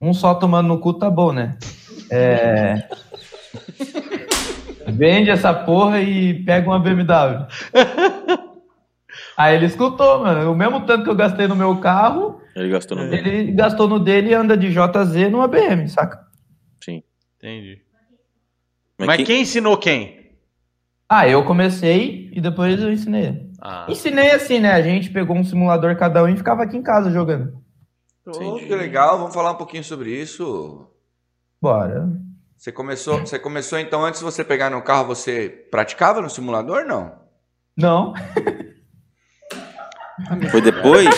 um só tomando no cu tá bom, né? É... Vende essa porra e pega uma BMW. Aí ele escutou, mano. O mesmo tanto que eu gastei no meu carro, Ele gastou no dele. ele gastou no dele e anda de JZ numa BM, saca? Sim. Entendi. Mas, Mas quem- quem ensinou quem? Ah, eu comecei e depois eu ensinei. Ah. Ensinei assim, né? A gente pegou um simulador cada um e ficava aqui em casa jogando. Oh, que legal, vamos falar um pouquinho sobre isso. Bora. Você começou, você começou então antes de você pegar no carro, você praticava no simulador não? Não. Foi depois?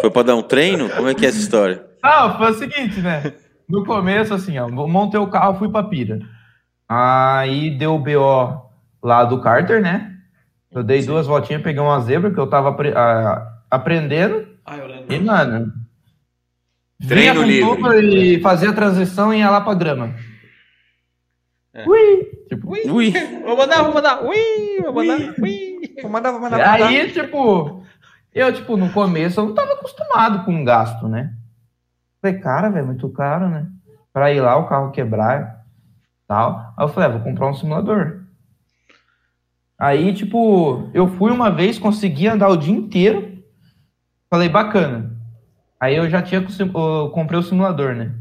Foi pra dar um treino? Como é que é essa história? Não, foi o seguinte, né? No começo, assim, ó, montei o carro, fui pra pira. Aí deu o BO lá do Carter, né? Eu dei duas voltinhas, peguei uma zebra que eu tava apre- ah, aprendendo. Ah, eu lembro. E, mano. Treino livre. E fazia a transição e ia lá pra grama. É. Ui! Tipo, Ui, Vou mandar, vou mandar. Ui, vou mandar. Ui. Vou mandar, vou mandar, vou mandar. Aí, tipo, eu, tipo, no começo eu não tava acostumado com gasto, né? Falei, cara, velho, muito caro, né? Pra ir lá, o carro quebrar tal. Aí eu falei, ah, vou comprar um simulador. Aí, tipo, eu fui uma vez, consegui andar o dia inteiro. Falei, bacana. Aí eu já tinha, o eu comprei o simulador, né?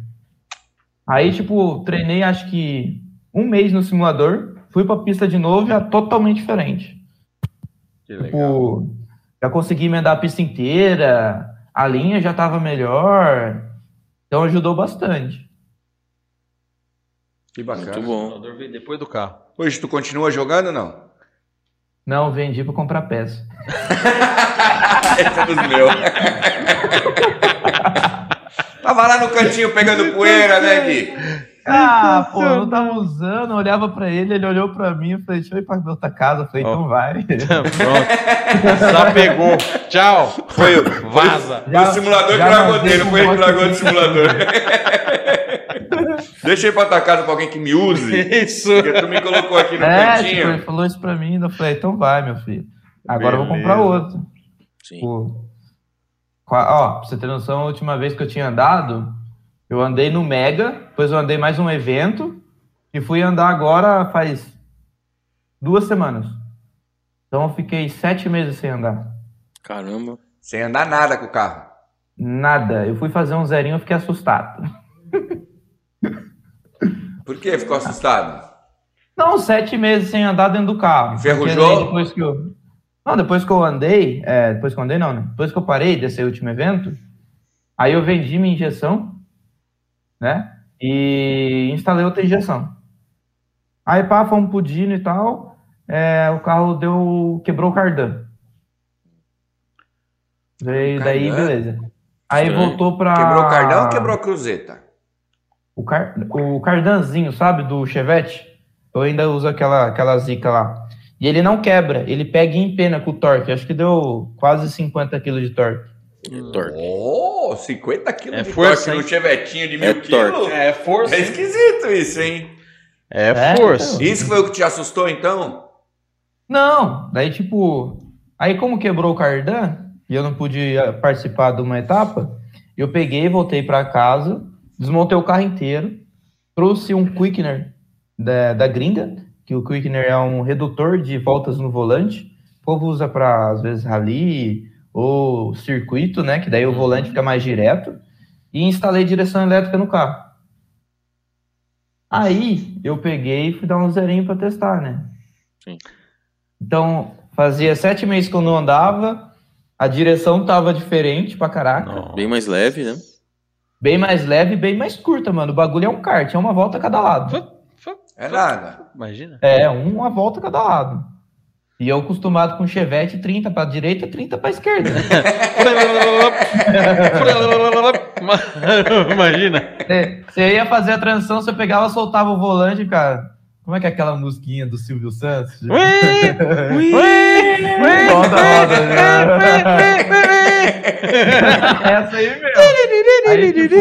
Aí, tipo, treinei acho que um mês no simulador, fui pra pista de novo, já totalmente diferente. Que legal. Tipo, já consegui emendar a pista inteira, a linha já tava melhor, então ajudou bastante. Que bacana. muito bom. Simulador veio Depois do carro. Hoje tu continua jogando ou não? Não, vendi pra comprar peça. Esse é dos meus. Tava lá no cantinho pegando poeira, né, Gui? Ah, pô, eu não tava usando, eu olhava pra ele, ele olhou pra mim, eu falei, deixa eu ir pra outra casa, eu falei, então vai. Pronto. Já pegou. Tchau. Foi o Vaza. Foi o simulador que já largou dele, foi ele que largou do simulador. Deixa eu ir pra tua casa pra alguém que me use. Isso. Porque tu me colocou aqui no É, tipo, cantinho. ele falou isso pra mim, eu falei, então vai, meu filho. Agora eu vou comprar Beleza. outro. Sim. Tipo, qua- ó, pra você ter noção, a última vez que eu tinha andado, eu andei no Mega, depois eu andei mais um evento, e fui andar agora faz duas semanas. Então eu fiquei sete meses sem andar. Caramba. Sem andar nada com o carro. Nada. Eu fui fazer um zerinho e fiquei assustado. Por que ficou assustado? Não, sete meses sem andar dentro do carro. Enferrujou? Depois que eu... Não, depois que eu andei, é, depois que eu andei não, né? Depois que eu parei desse último evento, aí eu vendi minha injeção, né? E instalei outra injeção. Aí pá, fomos pro Dino e tal, é, o carro deu, quebrou o cardan. Daí, daí Cardan? beleza. Aí Estranho. voltou pra... Quebrou o cardão ou quebrou a cruzeta? O, car... o cardanzinho, sabe, do Chevette, eu ainda uso aquela, aquela zica lá. E ele não quebra, ele pega e empena com o torque. Acho que deu quase 50 kg de torque. É torque. Oh, 50 quilos É de força, torque no chevetinho de mil É quilos. torque. É força. É esquisito isso, hein? É É, força. então. Isso foi o que te assustou, então? Não, daí tipo, aí como quebrou o cardan e eu não pude eh, participar de uma etapa, eu peguei, voltei para casa, desmontei o carro inteiro, trouxe um quickener da, da gringa, que o quickener é um redutor de voltas no volante. O povo usa para às vezes rally ou circuito, né, que daí o volante fica mais direto, e instalei direção elétrica no carro. Aí eu peguei e fui dar um zerinho para testar, né? Sim. Então, fazia sete meses que eu não andava, a direção tava diferente pra caraca. Bem mais leve, né? Bem mais leve e bem mais curta, mano. O bagulho é um kart, é uma volta a cada lado. É nada. Imagina. É, uma volta a cada lado. E eu acostumado com Chevette 30 pra direita, 30 pra esquerda. Imagina. Você- ia fazer a transição, você pegava, soltava o volante, cara. Como é que é aquela musiquinha do Silvio Santos? Roda, roda. Essa aí mesmo. Aí, tipo,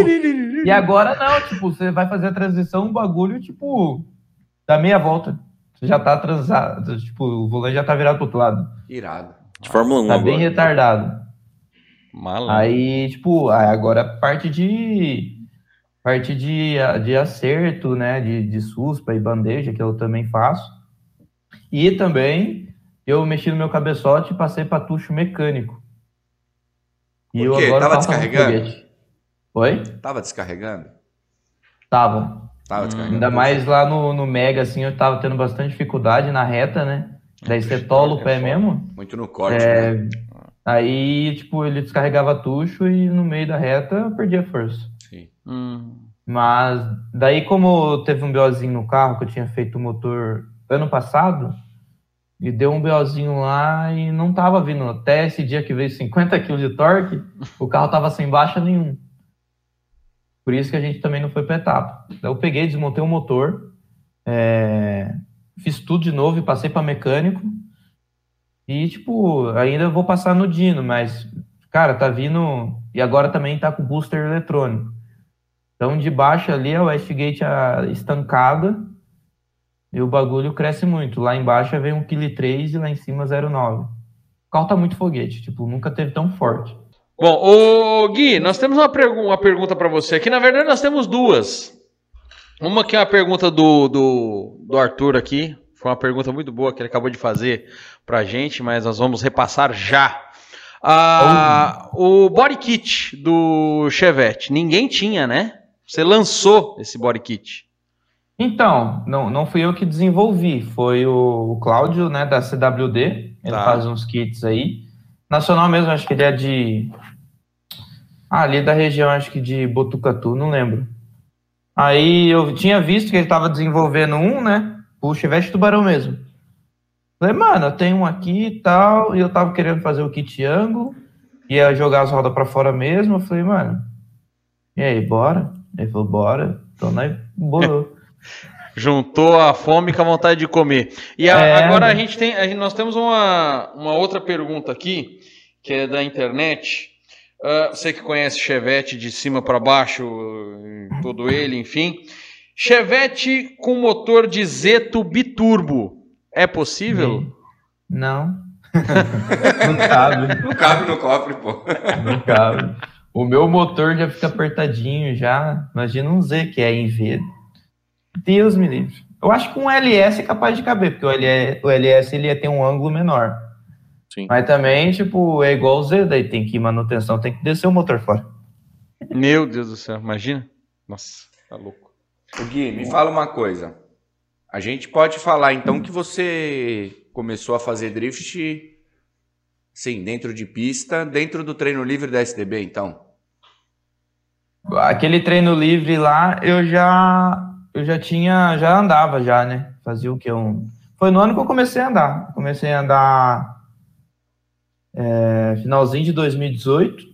e agora não, tipo, você vai fazer a transição, um bagulho, tipo, dá meia volta. Você já tá transado, tipo, o volante já tá virado pro outro lado. Irado. De Fórmula 1 Tá bem agora. retardado. Malandro. Aí, tipo, agora parte de parte de, de acerto, né, de, de suspa e bandeja, que eu também faço. E também eu mexi no meu cabeçote e passei para tucho mecânico. E Por quê? eu agora Tava um descarregando? Oi? Tava descarregando? Tava. Tava descarregando. Ainda mais lá no, no Mega, assim, eu tava tendo bastante dificuldade na reta, né? Daí você tola o pé mesmo. Muito no corte, É, né? Aí, tipo, ele descarregava tucho e no meio da reta eu perdia força. Sim. Hum. Mas daí, como teve um BOzinho no carro que eu tinha feito o motor ano passado, e deu um BOzinho lá e não tava vindo. Até esse dia que veio 50 kg de torque, o carro tava sem baixa nenhum. Por isso que a gente também não foi para etapa. Eu peguei, desmontei o motor, é, fiz tudo de novo e passei para mecânico. E, tipo, ainda vou passar no Dino, mas, cara, tá vindo. E agora também tá com booster eletrônico. Então, de baixo ali a Westgate a estancada e o bagulho cresce muito. Lá embaixo vem 1,3 kg e lá em cima 0,9. O carro tá muito foguete, tipo, nunca teve tão forte. Bom, ô Gui, nós temos uma, pergu uma pergunta para você aqui. Na verdade, nós temos duas. Uma que é a pergunta do, do, do Arthur aqui. Foi uma pergunta muito boa que ele acabou de fazer pra gente, mas nós vamos repassar já. Ah, o body kit do Chevette, ninguém tinha, né? Você lançou esse body kit. Então, não, não fui eu que desenvolvi, foi o, o Cláudio, né, da CWD. Ele Tá. faz uns kits aí. Nacional mesmo, acho que ele é de. Ah, ali da região, acho que de Botucatu, não lembro. Aí eu tinha visto que ele tava desenvolvendo um, né? O Chevette Tubarão mesmo. Falei, mano, eu tenho um aqui e tal, e eu tava querendo fazer o kit ângulo, ia jogar as rodas pra fora mesmo. Eu falei, mano, e aí, bora? Ele falou, bora. Então nós bolou. Juntou a fome com a vontade de comer. E a- É. agora a gente tem, a gente- nós temos uma, uma outra pergunta aqui, que é da internet. Ah, você que conhece Chevette de cima para baixo, todo ele, enfim. Chevette com motor de Zeto biturbo. É possível? Não. não cabe, Não cabe no cofre, pô. não cabe. O meu motor já fica apertadinho já. Imagina um Z que é em V. Deus me livre. Eu acho que um LS é capaz de caber, porque o LS, o LS ele ia ter um ângulo menor. Sim. Mas também, tipo, é igual o Z, daí tem que ir manutenção, tem que descer o motor fora. Meu Deus do céu, imagina. Nossa, tá louco. O Gui, me fala uma coisa. A gente pode falar então que você começou a fazer drift, sim, dentro de pista, dentro do treino livre da SDB, então. Aquele treino livre lá, eu já eu já tinha, já andava já, né? Fazia o que um Foi no ano que eu comecei a andar. Comecei a andar é, finalzinho de 2018.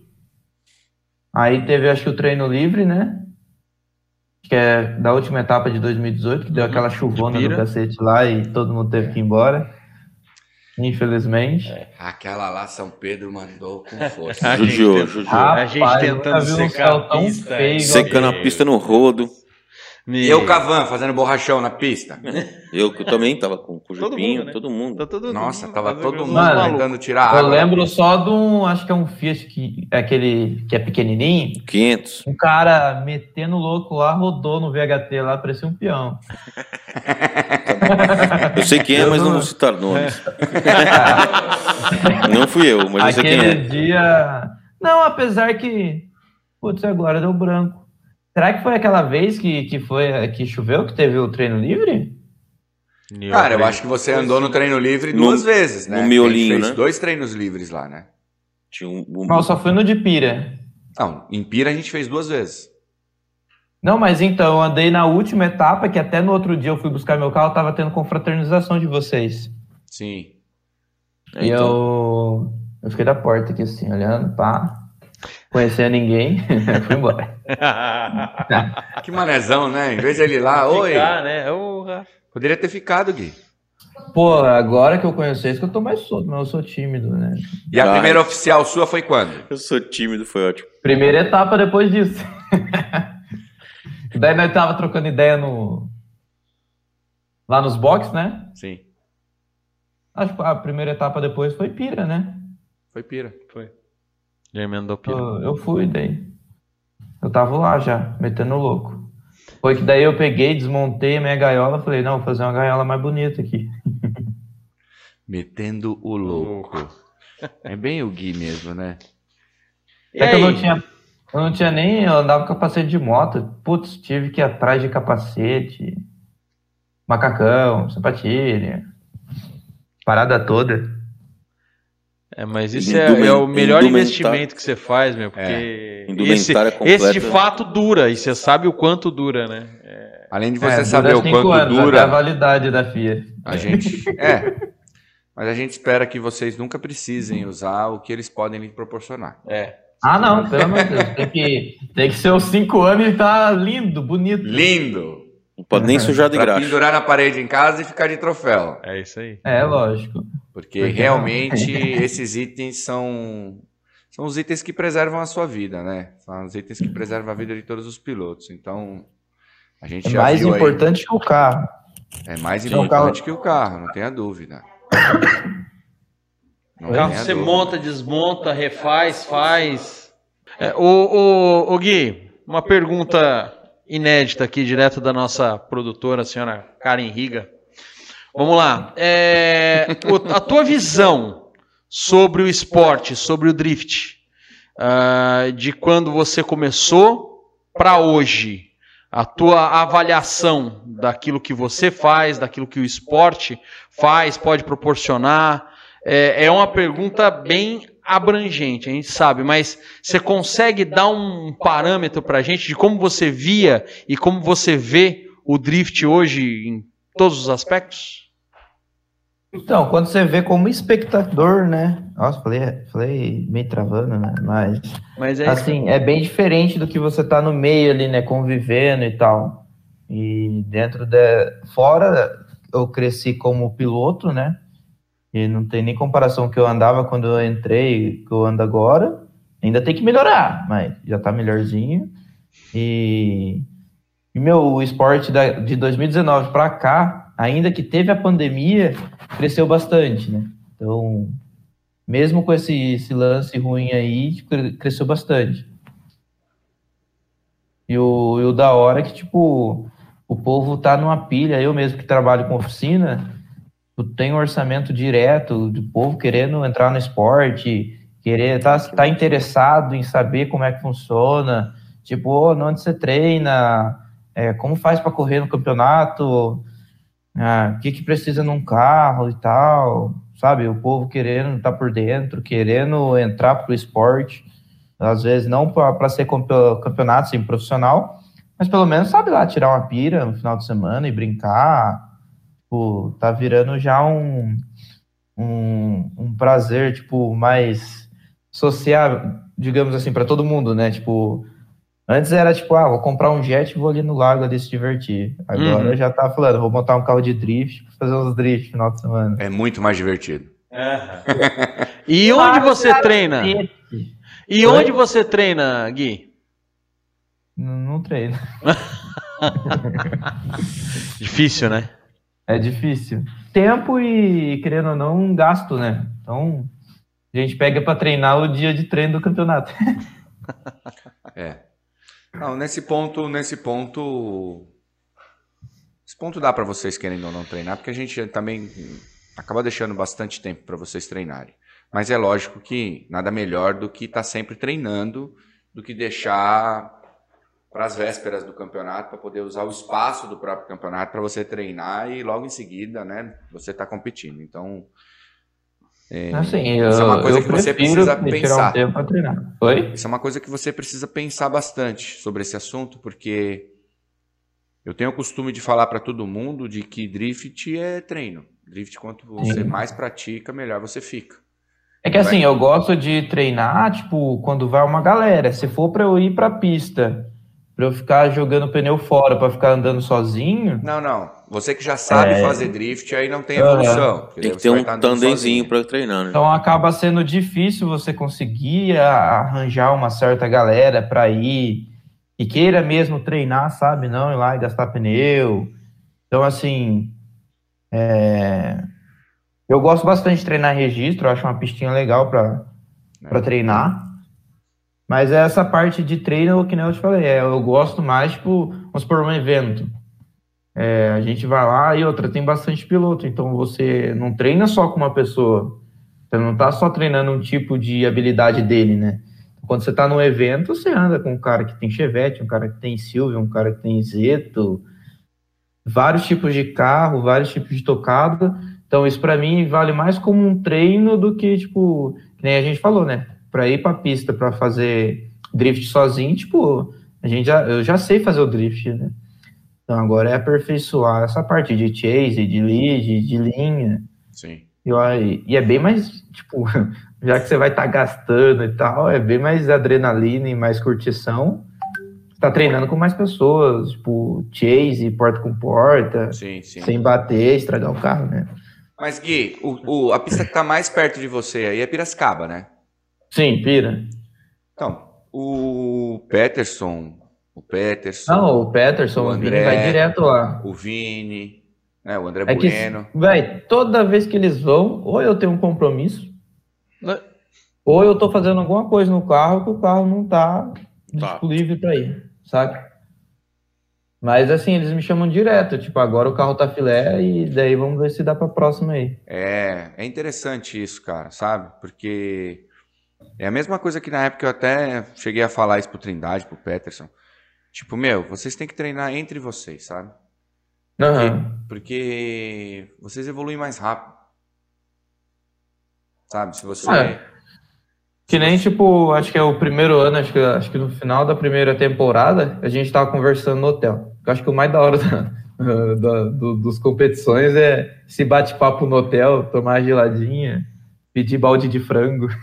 Aí teve acho que o treino livre, né? Que é da última etapa de 2018, que deu Uhum, aquela chuvona do cacete lá e todo mundo teve que ir embora. Infelizmente. Aquela lá São Pedro mandou com força. A gente Judiou, judiou. A gente tentando secar a pista. igual Secando a pista no rodo. E eu, Cavan, fazendo borrachão na pista. Eu que também tava com, com o Todo Jupinho, mundo, né? todo mundo. Tá todo- Nossa, tava todo- mundo Mano, tentando tirar Eu água. lembro só de um, acho que é um Fiat que é aquele que é pequenininho. 500. Um cara metendo louco lá, rodou no VHT lá, parecia um peão. Eu sei quem é, mas não vou citar nomes. Não fui eu, mas eu sei quem Aquele é. dia. Não, apesar que. Putz, agora deu branco. Será que foi aquela vez que, que foi que choveu, que teve o treino livre? Cara, eu acho que você andou no treino livre No- duas vezes, né? no miolinho, A gente fez né? dois treinos livres lá, né? Tinha um, um- Não, só fui no de Pira. Não, em Pira a gente fez duas vezes. Não, mas então, eu andei na última etapa, que até no outro dia eu fui buscar meu carro, tava tendo confraternização de vocês. Sim. E então. eu, eu fiquei da porta aqui assim, olhando, pá. Conhecia ninguém, fui embora. Que manezão, né? Em vez de ele ir lá, oi. Ficar, né? Poderia ter ficado, Gui. Pô, agora que eu conheço isso, que eu tô mais solto, mas eu sou tímido, né? E a primeira oficial sua foi quando? Eu sou tímido, foi ótimo. Primeira etapa depois disso. Daí nós tava trocando ideia no. Lá nos box, né? Sim. Acho que a primeira etapa depois foi Pira, né? Foi Pira. Foi. Já emendou pira. Eu, eu fui daí. Eu tava lá já, metendo louco. Foi que daí eu peguei, desmontei a minha gaiola, falei, não, vou fazer uma gaiola mais bonita aqui. Metendo o louco. É bem o Gui mesmo, né? E É que eu não tinha. Eu não tinha nem. Eu andava com capacete de moto. Putz, tive que ir atrás de capacete. Macacão, sapatilha. Parada toda. É, mas isso é, é o melhor investimento que você faz, meu, porque esse, Indumentária completa. esse de fato dura, e você sabe o quanto dura, né? Além de É, você dura saber o quanto anos, até a dura, validade da FIA. a gente. É. Mas a gente espera que vocês nunca precisem usar o que eles podem lhe proporcionar. É. Ah, não, pelo amor de Deus. Tem que, tem que ser os cinco anos e tá lindo, bonito. Lindo! Não pode nem sujar de Pra graxa. pendurar na parede em casa e ficar de troféu. É isso aí. É, lógico. Porque Porque realmente esses itens são. São os itens que preservam a sua vida, né? São os itens que preservam a vida de todos os pilotos. Então, a gente É já mais viu aí- importante que o carro. É mais Sim, o importante carro- que o carro, não tenha dúvida. Não O carro você dúvida. monta, desmonta, refaz, faz. É, o, o, o Gui, uma pergunta inédita aqui, direto da nossa produtora, a senhora Karen Riga. Vamos lá. É, a tua visão sobre o esporte, sobre o drift, ah, de quando você começou para hoje, a tua avaliação daquilo que você faz, daquilo que o esporte faz, pode proporcionar. É, é uma pergunta bem abrangente, a gente sabe, mas você consegue dar um parâmetro para a gente de como você via e como você vê o drift hoje em todos os aspectos? Então, quando você vê como espectador, né? Nossa, falei, falei meio travando, né? Mas, Mas é assim, é bem diferente do que você tá no meio ali, né? Convivendo e tal. E dentro da. Fora, eu cresci como piloto, né? E não tem nem comparação que eu andava quando eu entrei, que eu ando agora. Ainda tem que melhorar, mas já tá melhorzinho. E, e meu, o esporte da- de 2019 para cá, ainda que teve a pandemia, cresceu bastante, né? Então, mesmo com esse, esse lance ruim aí, cre- cresceu bastante. E o, e o da hora é que, tipo, o povo tá numa pilha, eu mesmo que trabalho com oficina, um orçamento direto do povo querendo entrar no esporte, querer tá, tá interessado em saber como é que funciona, tipo, ô, onde você treina, é, como faz para correr no campeonato, ah, o que, que precisa num carro e tal, sabe? O povo querendo estar por dentro, querendo entrar pro esporte, às vezes não para ser campe- campeonato assim, profissional, mas pelo menos sabe lá tirar uma pira no final de semana e brincar. Tipo, tá virando já um, um, um prazer, tipo, mais social, digamos assim, para todo mundo, né? Tipo, antes era tipo, ah, vou comprar um jet e vou ali no lago ali se divertir. Agora Uhum. já tá falando, vou montar um carro de drift, fazer uns drift no final de semana. É muito mais divertido. E onde você treina? E onde você treina, Gui? Não, não treino. Difícil, né? É difícil. Tempo e, querendo ou não, um gasto, né? Então, a gente pega para treinar o dia de treino do campeonato. É. Não, nesse ponto, nesse ponto. Esse ponto dá para vocês querendo ou não treinar, porque a gente também acaba deixando bastante tempo para vocês treinarem. Mas é lógico que nada melhor do que estar sempre treinando, do que deixar para as vésperas do campeonato, para poder usar o espaço do próprio campeonato para você treinar e logo em seguida, né, você está competindo. Então, Assim, eu, Isso é uma coisa que você precisa pensar. um para. Oi? Isso é uma coisa que você precisa pensar bastante sobre esse assunto, porque eu tenho o costume de falar para todo mundo de que drift é treino. Drift, quanto você Sim. mais pratica, melhor você fica. É que assim, eu gosto de treinar, tipo, quando vai uma galera. Se for para eu ir pra pista, para eu ficar jogando pneu fora, para ficar andando sozinho, Não, não. Você que já sabe É. fazer drift, aí não tem evolução. Tem que ter um tandemzinho para treinar, né? então acaba sendo difícil você conseguir arranjar uma certa galera para ir e queira mesmo treinar, sabe? Não ir lá e gastar pneu. Então, assim, é, eu gosto bastante de treinar em registro, acho uma pistinha legal para para treinar. Mas essa parte de treino, que nem eu te falei, é, eu gosto mais, tipo, vamos por um evento. É, a gente vai lá e outra, tem bastante piloto, então você não treina só com uma pessoa. Você não tá só treinando um tipo de habilidade dele, né? Quando você tá num evento, você anda com um cara que tem Chevette, um cara que tem Silvia, um cara que tem Zeto, vários tipos de carro, vários tipos de tocada. Então, isso para mim vale mais como um treino do que, tipo, que nem a gente falou, né? Pra ir pra pista pra fazer drift sozinho, tipo, a gente já, eu já sei fazer o drift, né? Então agora é aperfeiçoar essa parte de chase, de lead, de linha. Sim. E, e é bem mais, tipo, já que você vai estar gastando e tal, é bem mais adrenalina e mais curtição. Você tá treinando com mais pessoas, tipo, chase, porta com porta, Sim, sim. sem bater, estragar o carro, né? Mas, Gui, o, o- a pista que tá mais perto de você aí é Piracicaba, né? Sim, pira. Então, o Peterson, o Peterson, Não, o Peterson, O o Vini André. vai direto lá. o Vini, né, o André É que, Bueno. véi, toda vez que eles vão, ou eu tenho um compromisso, Né? ou eu tô fazendo alguma coisa no carro que o carro não tá Tá. disponível pra ir, saca? Mas assim, eles me chamam direto, tipo, agora o carro tá filé e daí vamos ver se dá pra próxima aí. É, é interessante isso, cara, sabe? Porque é a mesma coisa que na época eu até cheguei a falar isso pro Trindade, pro Peterson. Tipo, meu, vocês têm que treinar entre vocês, sabe? Aham. Porque vocês evoluem mais rápido. Sabe? Se você. É. Que nem, tipo, acho que é o primeiro ano, acho que, acho que no final da primeira temporada, a gente tava conversando no hotel. Eu acho que o mais da hora da, da- do- dos competições é se bate-papo no hotel, tomar geladinha, pedir balde de frango.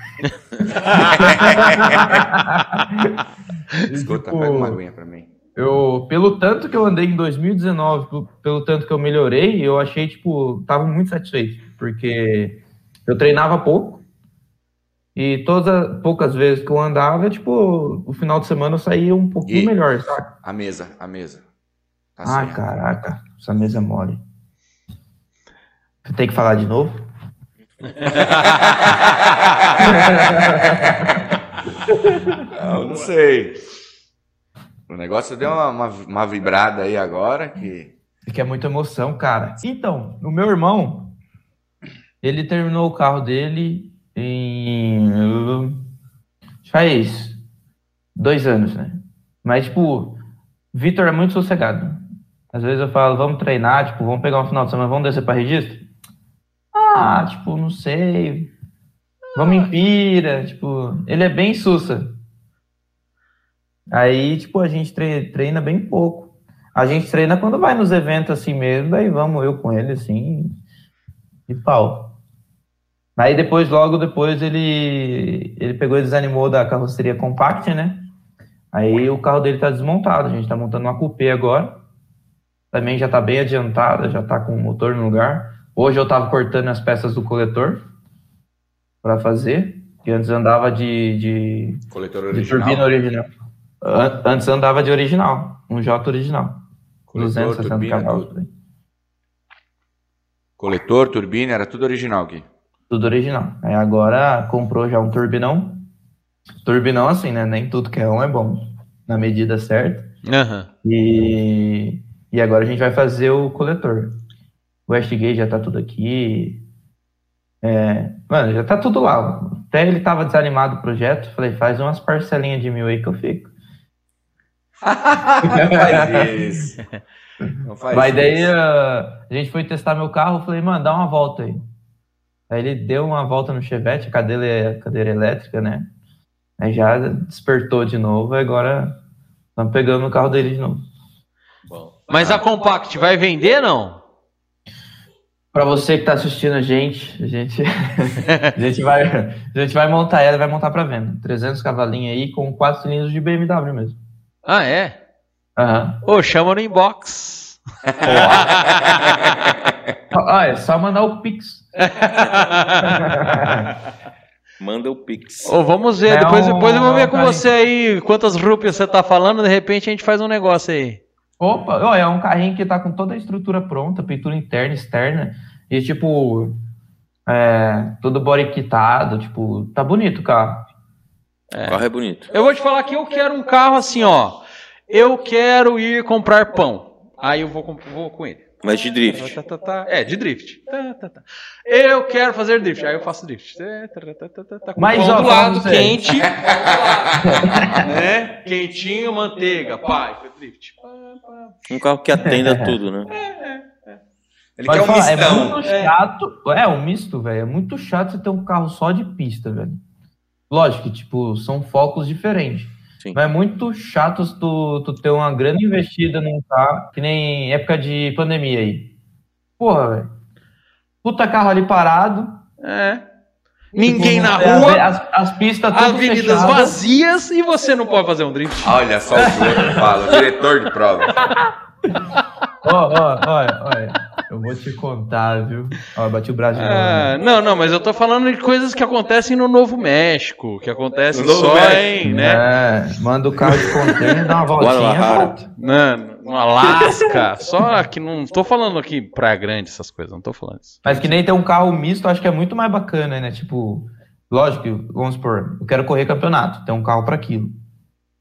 Escuta, Tipo, pega uma aguinha pra mim. Eu, pelo tanto que eu andei em 2019, pelo, pelo tanto que eu melhorei, eu achei, tipo, tava muito satisfeito, porque eu treinava pouco e todas as poucas vezes que eu andava, tipo, o final de semana eu saía um pouquinho E- melhor, saca? A mesa, a mesa. Tá ó. caraca, essa mesa é mole. Tem que falar de novo? Não, não sei. O negócio deu uma, uma, uma vibrada aí agora que. Que é muita emoção, cara. Então, o meu irmão, ele terminou o carro dele em. Faz dois anos, né? Mas, tipo, Vitor é muito sossegado. Às vezes eu falo, vamos treinar, tipo, vamos pegar um final de semana, vamos descer pra registro? Ah, tipo, não sei. Vamos em pira, tipo, ele é bem sussa. Aí, tipo, a gente tre- treina bem pouco. A gente treina quando vai nos eventos assim mesmo, daí vamos eu com ele assim, e pau. Aí depois, logo depois, ele, ele pegou e desanimou da carroceria compact, né? Aí o carro dele tá desmontado, a gente tá montando uma coupé agora. Também já tá bem adiantada, já tá com o motor no lugar. Hoje eu tava cortando as peças do coletor para fazer, que antes andava de, de Coletor de original. turbina original. An- Antes andava de original, um J original. Coletor, 260 turbina, cavalos. tudo. Coletor, turbina, era tudo original, Gui. Tudo original. Aí agora comprou já um turbinão. Turbinão assim, né? Nem tudo que é um é bom. Na medida certa. Aham. E, e agora a gente vai fazer o coletor. O Westgate já tá tudo aqui. É, mano, já tá tudo lá. Até ele tava desanimado do projeto. Falei, faz umas parcelinhas de mil aí que eu fico. Não faz isso. Não faz Mas daí isso. ah, a gente foi testar meu carro, eu falei, mano, dá uma volta aí. Aí ele deu uma volta no Chevette, a cadeira, é cadeira elétrica, né? Aí já despertou de novo, e agora estamos pegando o carro dele de novo. Mas a Compact vai vender, não? Pra você que tá assistindo a gente, a gente, a gente, vai, a gente vai montar ela e vai montar pra venda. 300 cavalinhos aí com 4 cilindros de BMW mesmo. Ah, é? Aham. Ô, chama no inbox. Ah, é só mandar o Pix. Manda o Pix. Ô, vamos ver, É depois, um- depois eu vou ver com carinho. você aí quantas rupias você tá falando, de repente a gente faz um negócio aí. Opa, ó, é um carrinho que tá com toda a estrutura pronta, pintura interna, externa, e tipo, é, todo body quitado, tipo, tá bonito o carro. O carro é bonito. Eu vou te falar que eu quero um carro assim, ó. Eu quero ir comprar pão. Aí eu vou, com- vou com ele. Mas de drift. Tá, tá, tá. É, de drift. Tá, tá, tá. Eu quero fazer drift. Aí eu faço drift. Tá, tá, tá, tá, tá, tá. Com Mas, pão ó, do lado, quente. né? Quentinho, manteiga. Pai, foi drift. Pá, pá. Um carro que atenda tudo, né? Ele Pode quer um falar, é muito chato, é, um misto, velho, é muito chato você ter um carro só de pista, velho. Lógico que, tipo, são focos diferentes. Sim. Mas é muito chato tu, tu ter uma grande investida num carro, que nem época de pandemia aí. Porra, velho. Puta carro ali parado. É. Ninguém Tipo, na é, rua, As, as pistas tudo avenidas fechadas. vazias e você não pode fazer um drift. Olha só o que o outro fala, o diretor de prova. Ó, ó, olha, olha. Eu vou te contar, viu? Ó, bati o braço de novo. Ah, não, não, mas eu tô falando de coisas que acontecem no Novo México, que acontecem No só México. em, né? É, manda o carro de container, dá uma voltinha volta. Não, no Alasca, só que não tô falando aqui Praia Grande, essas coisas, não tô falando isso. Mas que nem ter um carro misto, eu acho que é muito mais bacana, né? Tipo, lógico, que, vamos supor, eu quero correr campeonato, ter um carro para aquilo.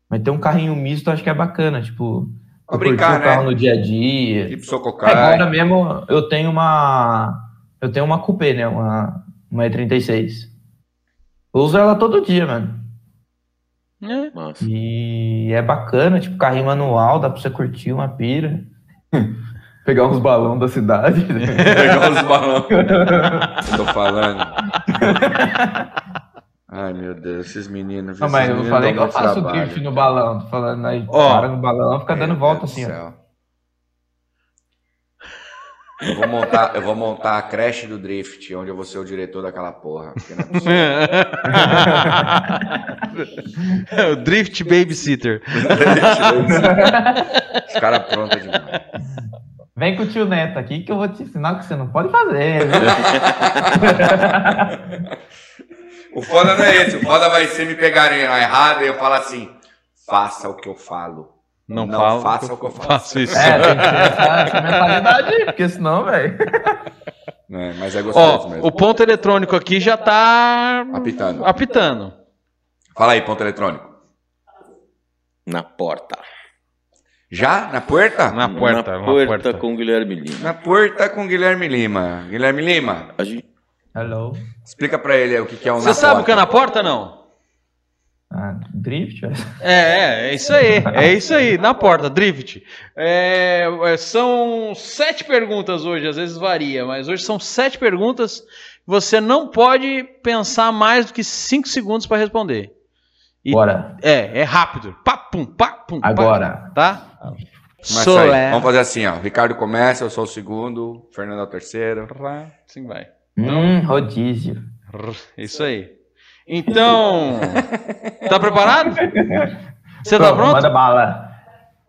Mas ter um carrinho misto, eu acho que é bacana, tipo, Pra brincar, o carro né? no dia a dia. Tipo É, Sococai. agora mesmo eu tenho uma. Eu tenho uma coupé, né? Uma, uma E36. Eu uso ela todo dia, mano. É. Massa. E é bacana, tipo, carrinho manual, dá pra você curtir uma pira. Pegar uns balões da cidade. Pegar os balões. Eu tô falando. Ai, meu Deus, esses meninos. Não, esses mas eu meninos falei que eu faço trabalho. drift no balão. Tô falando aí, Ó. para no balão, fica dando volta Deus assim, ó. Eu vou, montar, eu vou montar a creche do Drift, onde eu vou ser o diretor daquela porra. porque não é possível. o Drift Babysitter. Os caras prontos demais. Vem com o tio Neto aqui que eu vou te ensinar o que você não pode fazer. O foda não é esse, o foda vai ser me pegarem na errada e eu falar assim: faça o que eu falo. Não, Não falo, faça o que eu faço. faço isso. é, tem que ter essa, mentalidade porque senão, velho. É, mas é gostoso Ó, mesmo. o ponto eletrônico aqui já tá Apitando. apitando. Fala aí, ponto eletrônico. Na porta. Já? Na porta? Na porta, na na porta, porta. com o Guilherme Lima. Na porta com Guilherme Lima. Guilherme Lima, A gente- Hello. explica pra ele o que que é um Você na sabe o porta. que é na porta, não? Ah, drift. É, é, é isso aí, é isso aí, na porta, drift. É, é, são sete perguntas hoje, às vezes varia, mas hoje são sete perguntas. Você não pode pensar mais do que cinco segundos para responder. E- Bora. É, é rápido. Pá, pum, pá, pum, pá. Agora. Tá? Vamos fazer assim, ó. Ricardo começa, eu sou o segundo, Fernando é o terceiro. Assim vai. Hum, rodízio. Isso aí. Então, tá preparado? Você tá Pronto? Manda bala.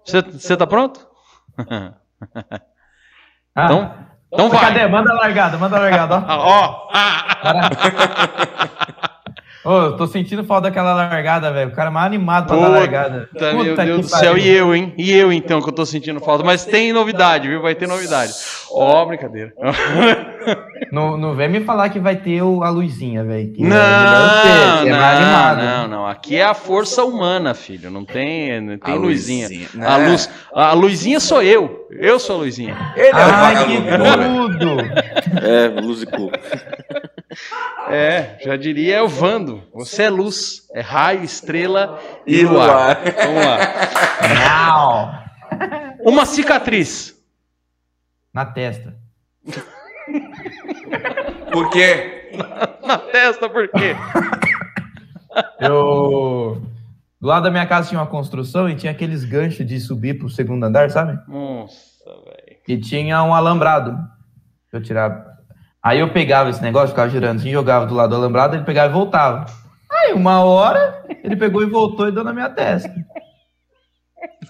Você você tá pronto? Ah, Então, então vai. Cadê? Manda a largada, manda a largada, ó. Ó, Ô, eu tô sentindo falta daquela largada, velho. O cara é mais animado pra dar Puta, largada. Tá, meu Deus do céu, e eu, hein? E eu, então, que eu tô sentindo falta. Mas tem novidade, viu? Vai ter novidade. Ó, brincadeira. Não, não vem me falar que vai ter o- a luzinha, velho. é Não, é mais não, animado. não, não. Aqui é a força humana, filho. Não tem, não tem A luzinha. luzinha, A, né? luz, a luzinha sou eu. Eu sou a luzinha. Ele é o Ai, que tudo! É, Luz e Clube. É, já diria é o Vando. Você é luz, é raio, estrela e, luar. Vamos lá. Não! Uma cicatriz. Na testa. Por quê? Na testa, por quê? Eu. Do lado da minha casa tinha uma construção e tinha aqueles ganchos de subir pro segundo andar, sabe? Nossa, velho. E tinha um alambrado. Eu tirava. Aí eu pegava esse negócio, ficava girando assim, jogava do lado do alambrado, ele pegava e voltava. Aí uma hora, ele pegou e voltou e deu na minha testa.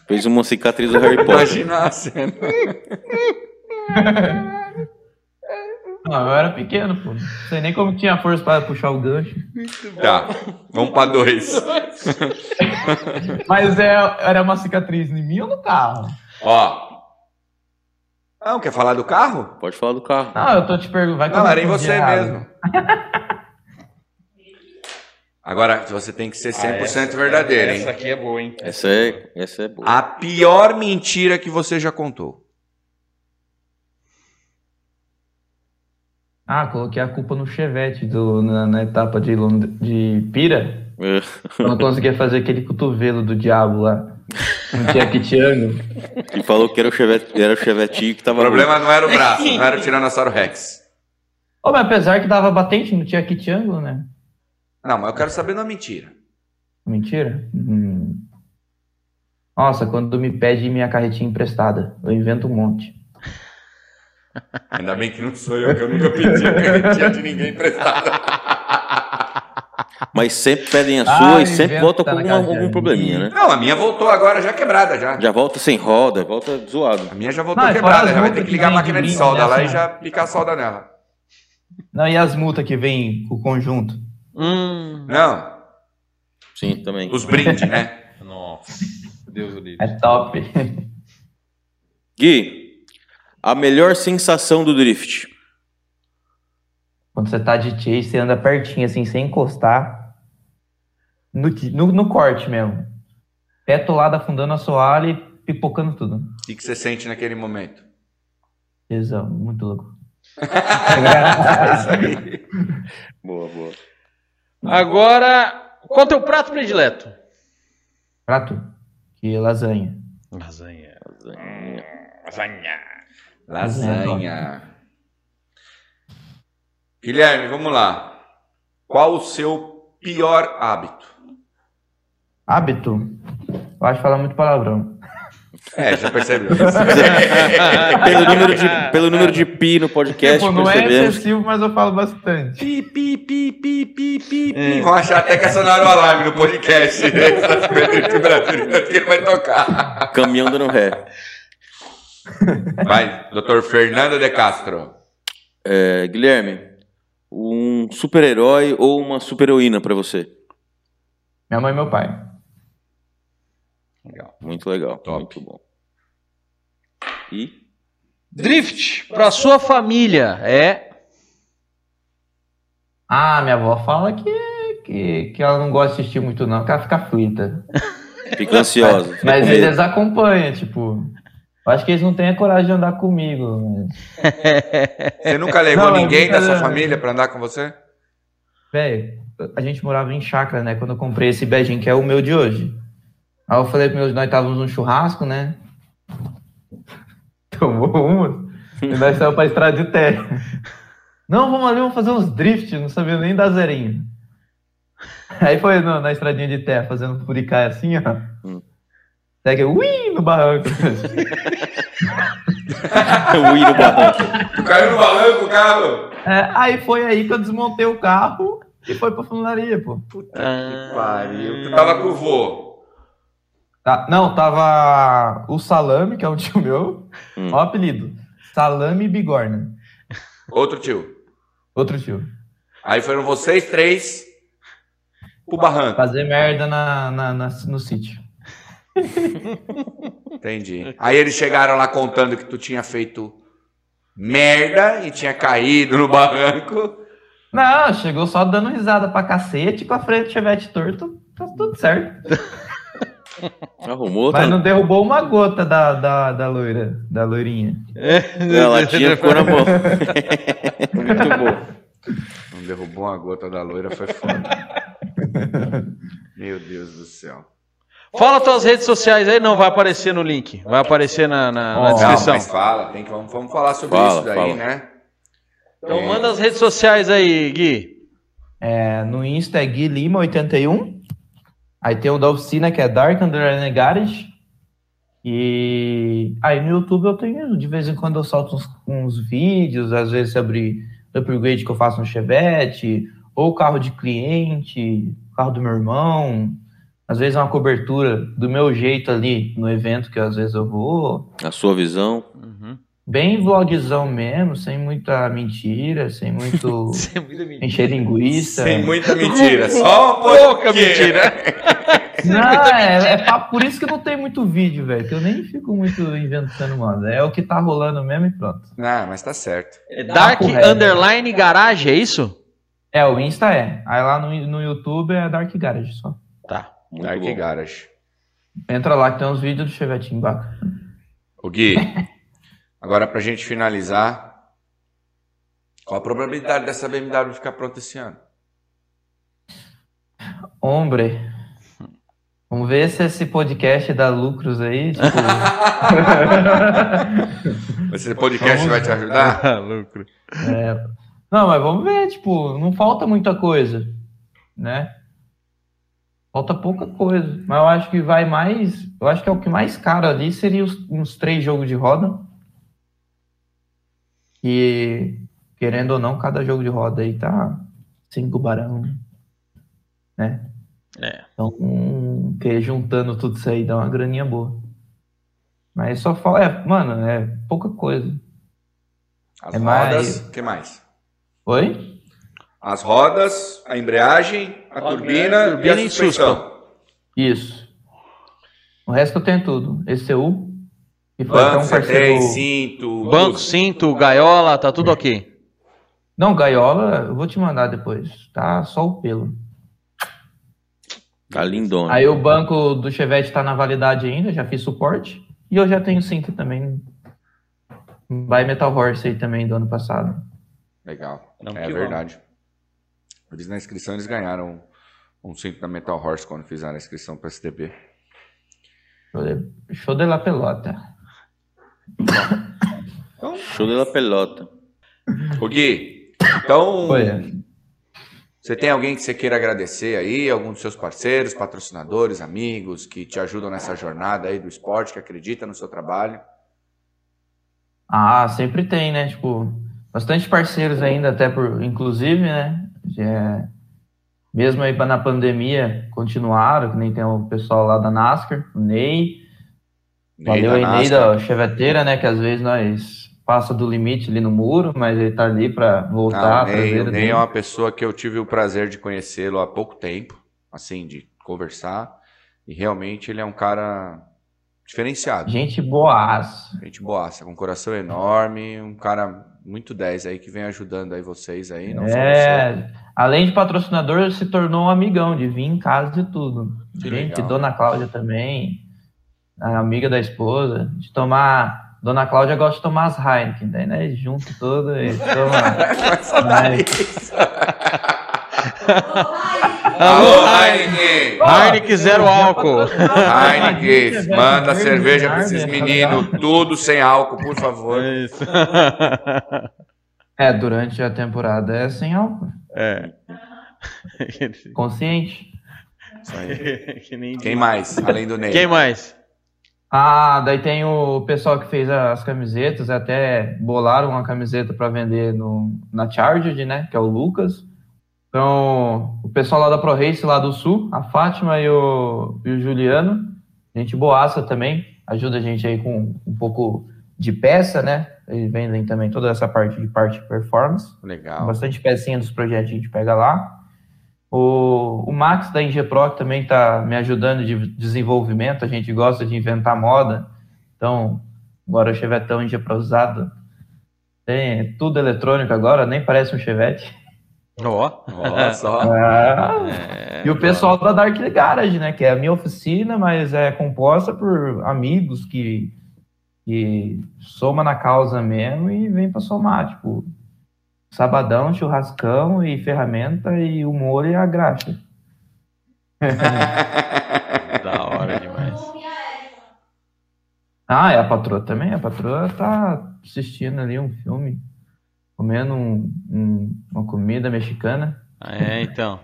Fez uma cicatriz do Harry Potter. Imagina a cena. Não, eu era pequeno, pô. Não sei nem como tinha força para puxar o gancho. Tá, vamos pra dois. Mas é, era uma cicatriz em mim ou no carro? Ó. Não, quer falar do carro? Pode falar do carro. Não, eu tô te perguntando. Não, era em você errado. mesmo. Agora, você tem que ser 100% verdadeiro, Essa hein? aqui é boa, hein? Essa é, essa é boa. A pior mentira que você já contou. Ah, coloquei a culpa no Chevette do, na, na etapa de, Lond- de Pira. É. Eu não conseguia fazer aquele cotovelo do diabo lá. Não tinha Kitiango. E falou que era o Chevette, era o Chevetinho que O tava. problema não era o braço, não era o Tiranossauro Rex. Oh, mas apesar que dava batente, não tinha Kitiango, né? Não, mas eu quero saber uma mentira. Mentira? Hum. Nossa, quando me pede minha carretinha emprestada, eu invento um monte. Ainda bem que não sou eu, que eu nunca pedi a carretinha de ninguém emprestada. Mas sempre pedem a sua Ah, e sempre volta com alguma- algum probleminha, né? Não, a minha voltou agora já quebrada já. Já volta sem roda, volta zoado. A minha já voltou Não, quebrada, já vai ter que ligar a máquina de de solda lá e nessa- já aplicar a solda nela. Não, e as multas que vem com o conjunto? Hum. Não, Sim, também. os brindes, né? Nossa. Deus do livre. É top. Gui, a melhor sensação do drift. Quando você tá de chase, você anda pertinho, assim, sem encostar. No, no, no corte mesmo. Pé atolado, afundando a soalha e pipocando tudo. O que você sente naquele momento? Tesão, muito louco. É. Boa, boa. Agora, qual é o teu prato predileto? Prato? Que lasanha. Lasanha. Lasanha. Lasanha. Guilherme, vamos lá. Qual o seu pior hábito? Hábito? Eu acho falar muito palavrão. É, já percebeu. pelo, número de, pelo número de pi no podcast, Tipo, não é percebemos. excessivo, mas eu falo bastante. Pi, pi, pi, pi, pi, pi, pi. Vão achar até que acionaram o alarme no podcast. Que vai tocar. Caminhão dando ré. Vai, doutor Fernando de Castro. É, Guilherme, um super-herói ou uma super-heroína pra você? Minha mãe e meu pai. Legal. Muito legal. Top. Muito bom. E? Drift pra sua família é. Ah, minha avó fala que, que, que ela não gosta de assistir muito, não, que ela fica aflita. Fica ansiosa. fica Mas eles acompanham, tipo. Eu acho que eles não têm a coragem de andar comigo. Você nunca levou Não, ninguém da sua família pra andar com você? Velho, a gente morava em chácara, né? Quando eu comprei esse beijinho, que é o meu de hoje. Aí eu falei pro meus, nós estávamos num churrasco, né? Tomou uma. E nós saímos pra estrada de terra. Não, vamos ali, vamos fazer uns drift, não sabia nem dar zerinho. Aí foi no- na estradinha de terra, fazendo furicai assim, ó. Segue, ui, no barranco. o ir no barranco. Caiu no barranco o carro. É, aí foi aí que eu desmontei o carro e foi pra funilaria, pô. Ah, Pariu. Tu tava com o vô. Tá, não, tava o Salame, que é um tio meu. Hum. Ó o apelido. Salame Bigorna. Outro tio. Outro tio. Aí foram vocês três pro barranco. Fazer merda na, na- na- no sítio. Entendi. Aí eles chegaram lá contando que tu tinha feito merda e tinha caído no barranco. Não, chegou só dando risada pra cacete, com a frente do chevette torto, tá tudo certo. Arrumou, Mas tá? não derrubou uma gota da, da, da loira, da loirinha. A latinha ficou na mão. Muito bom. Não derrubou uma gota da loira, foi foda. Meu Deus do céu. Fala tuas redes sociais aí, não vai aparecer no link. Vai aparecer na, na- na Não, descrição. mas fala, tem que, vamos, vamos falar sobre Fala, isso daí, fala. né? Então manda as redes sociais aí, Gui. É, no Insta é Gui Lima 81. Aí tem o da oficina que é Dark Underline Garage. E aí no YouTube eu tenho, de vez em quando eu solto uns, uns vídeos, às vezes sobre upgrade que eu faço no Chevette, ou carro de cliente, carro do meu irmão. Às vezes é uma cobertura do meu jeito ali no evento que às vezes eu vou. A sua visão. Uhum. Bem vlogzão mesmo, sem muita mentira, sem muito encher linguiça. Sem muita mentira, só Pouca mentira. Não, é, é papo- por isso que não tem muito vídeo, velho. Que eu nem fico muito inventando moda. É o que tá rolando mesmo e pronto. Ah, mas tá certo. É Dark. Underline Garage, é isso? É, o Insta é. Aí lá no, no YouTube é Dark Garage só. Muito Dark bom. Garage. Entra lá que tem uns vídeos do Chevetinho bacana. O Gui, agora pra gente finalizar, qual a probabilidade dessa BMW ficar pronta esse ano? Hombre. Vamos ver se esse podcast dá lucros aí. Tipo, Esse podcast vai te ajudar? lucro. é, Não, mas vamos ver, tipo, não falta muita coisa. né? Falta pouca coisa. Mas eu acho que vai mais. Eu acho que é o que mais caro ali seria os, uns três jogos de roda. E querendo ou não, cada jogo de roda aí tá cinco barão. Né? É. Então, um, que juntando tudo isso aí dá uma graninha boa. Mas só fala, é, mano, é pouca coisa. As É rodas, mais- o que mais? Oi? As rodas, a embreagem, a Roda, turbina, turbina e a suspensão. Isso. O resto eu tenho tudo. ECU. E foi até Banco, um parceiro. C3, cinto, Banco, cinto, gaiola, tá tudo ok. Não, gaiola, eu vou te mandar depois. Tá só o pelo. Tá lindona. Aí o banco do Chevette tá na validade ainda, já fiz suporte. E eu já tenho cinto também. By Metal Horse aí também do ano passado. Legal. Não, é que verdade. Eles na inscrição eles ganharam um cinto da Metal Horse quando fizeram a inscrição para STB. Show de, show de la pelota. Show de la pelota. O Gui, então Foi. você tem alguém que você queira agradecer aí, algum dos seus parceiros, patrocinadores, amigos que te ajudam nessa jornada aí do esporte, que acredita no seu trabalho? Ah, sempre tem, né? Tipo, bastante parceiros ainda, até por, inclusive, né? É, mesmo aí na pandemia, continuaram, que nem tem o pessoal lá da NASCAR, o Ney. Valeu da aí, Ney da cheveteira, né? Que às vezes nós passa do limite ali no muro, mas ele tá ali para voltar Ah, o Ney, o Ney é uma pessoa que eu tive o prazer de conhecê-lo há pouco tempo, assim, de conversar, e realmente ele é um cara diferenciado. Gente boas. Gente boaça, com um coração enorme, um cara muito 10 aí que vem ajudando aí vocês aí, não. É, além de patrocinador, se tornou um amigão de vir em casa e tudo. Que Gente, legal. Dona Cláudia também, a amiga da esposa, de tomar. Dona Cláudia gosta de tomar as Heineken, daí, né? Junto tudo e toma. Mas- Alô, Heineken! Heineken zero álcool. Heineken, manda cerveja pra verde, esses meninos, tudo sem álcool, por favor. Isso. É, durante a temporada é sem álcool. É. Consciente. Isso aí. Que nem- Quem mais, além do Ney? Quem mais? Ah, daí tem o pessoal que fez as camisetas, até bolaram uma camiseta para vender no, na Charged, né? Que é o Lucas. Então, o pessoal lá da Pro Race, lá do Sul, a Fátima e o, e o Juliano, gente boaça também, ajuda a gente aí com um pouco de peça, né? Eles vendem também toda essa parte de parte de performance. Legal. Bastante pecinha dos projetos que a gente pega lá. O, o Max da Ingepro também está me ajudando de desenvolvimento. A gente gosta de inventar moda. Então, agora o Chevetão Ingeprosado tem é tudo eletrônico agora, nem parece um Chevette. Ó. Olha só. Ah, É, e o pessoal da Dark Garage, né? Que é a minha oficina, mas é composta por amigos que, que soma na causa mesmo e vem para somar. Tipo, sabadão, churrascão e ferramenta e humor e a graxa. Da hora demais. Ah, é a patroa também? A patroa tá assistindo ali um filme, comendo um- um- uma comida mexicana. É, então.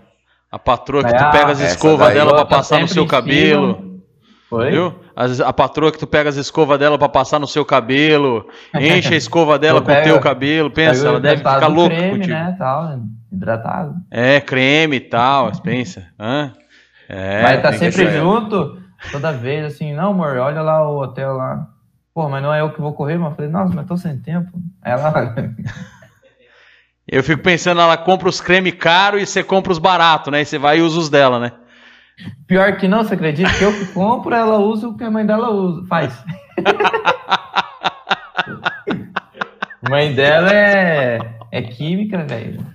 A patroa que tu pega as escovas dela pra tá passar no seu cabelo. Foi? Viu? As- a patroa que tu pega as escovas dela pra passar no seu cabelo, enche a escova dela com o teu cabelo, pensa, ela deve ficar louca creme, contigo. né, tal, hidratado. É, creme e tal, pensa. Hã? É, mas tá sempre junto, toda vez, assim, não, amor, olha lá o hotel lá. Pô, mas não é eu que vou correr, mas eu falei, nossa, mas tô sem tempo. Aí ela, Eu fico pensando, ela compra os creme caro e você compra os baratos, né? E você vai e usa os dela, né? pior que não, você acredita que eu que compro, ela usa o que a mãe dela usa, faz. a mãe dela é, é química, velho.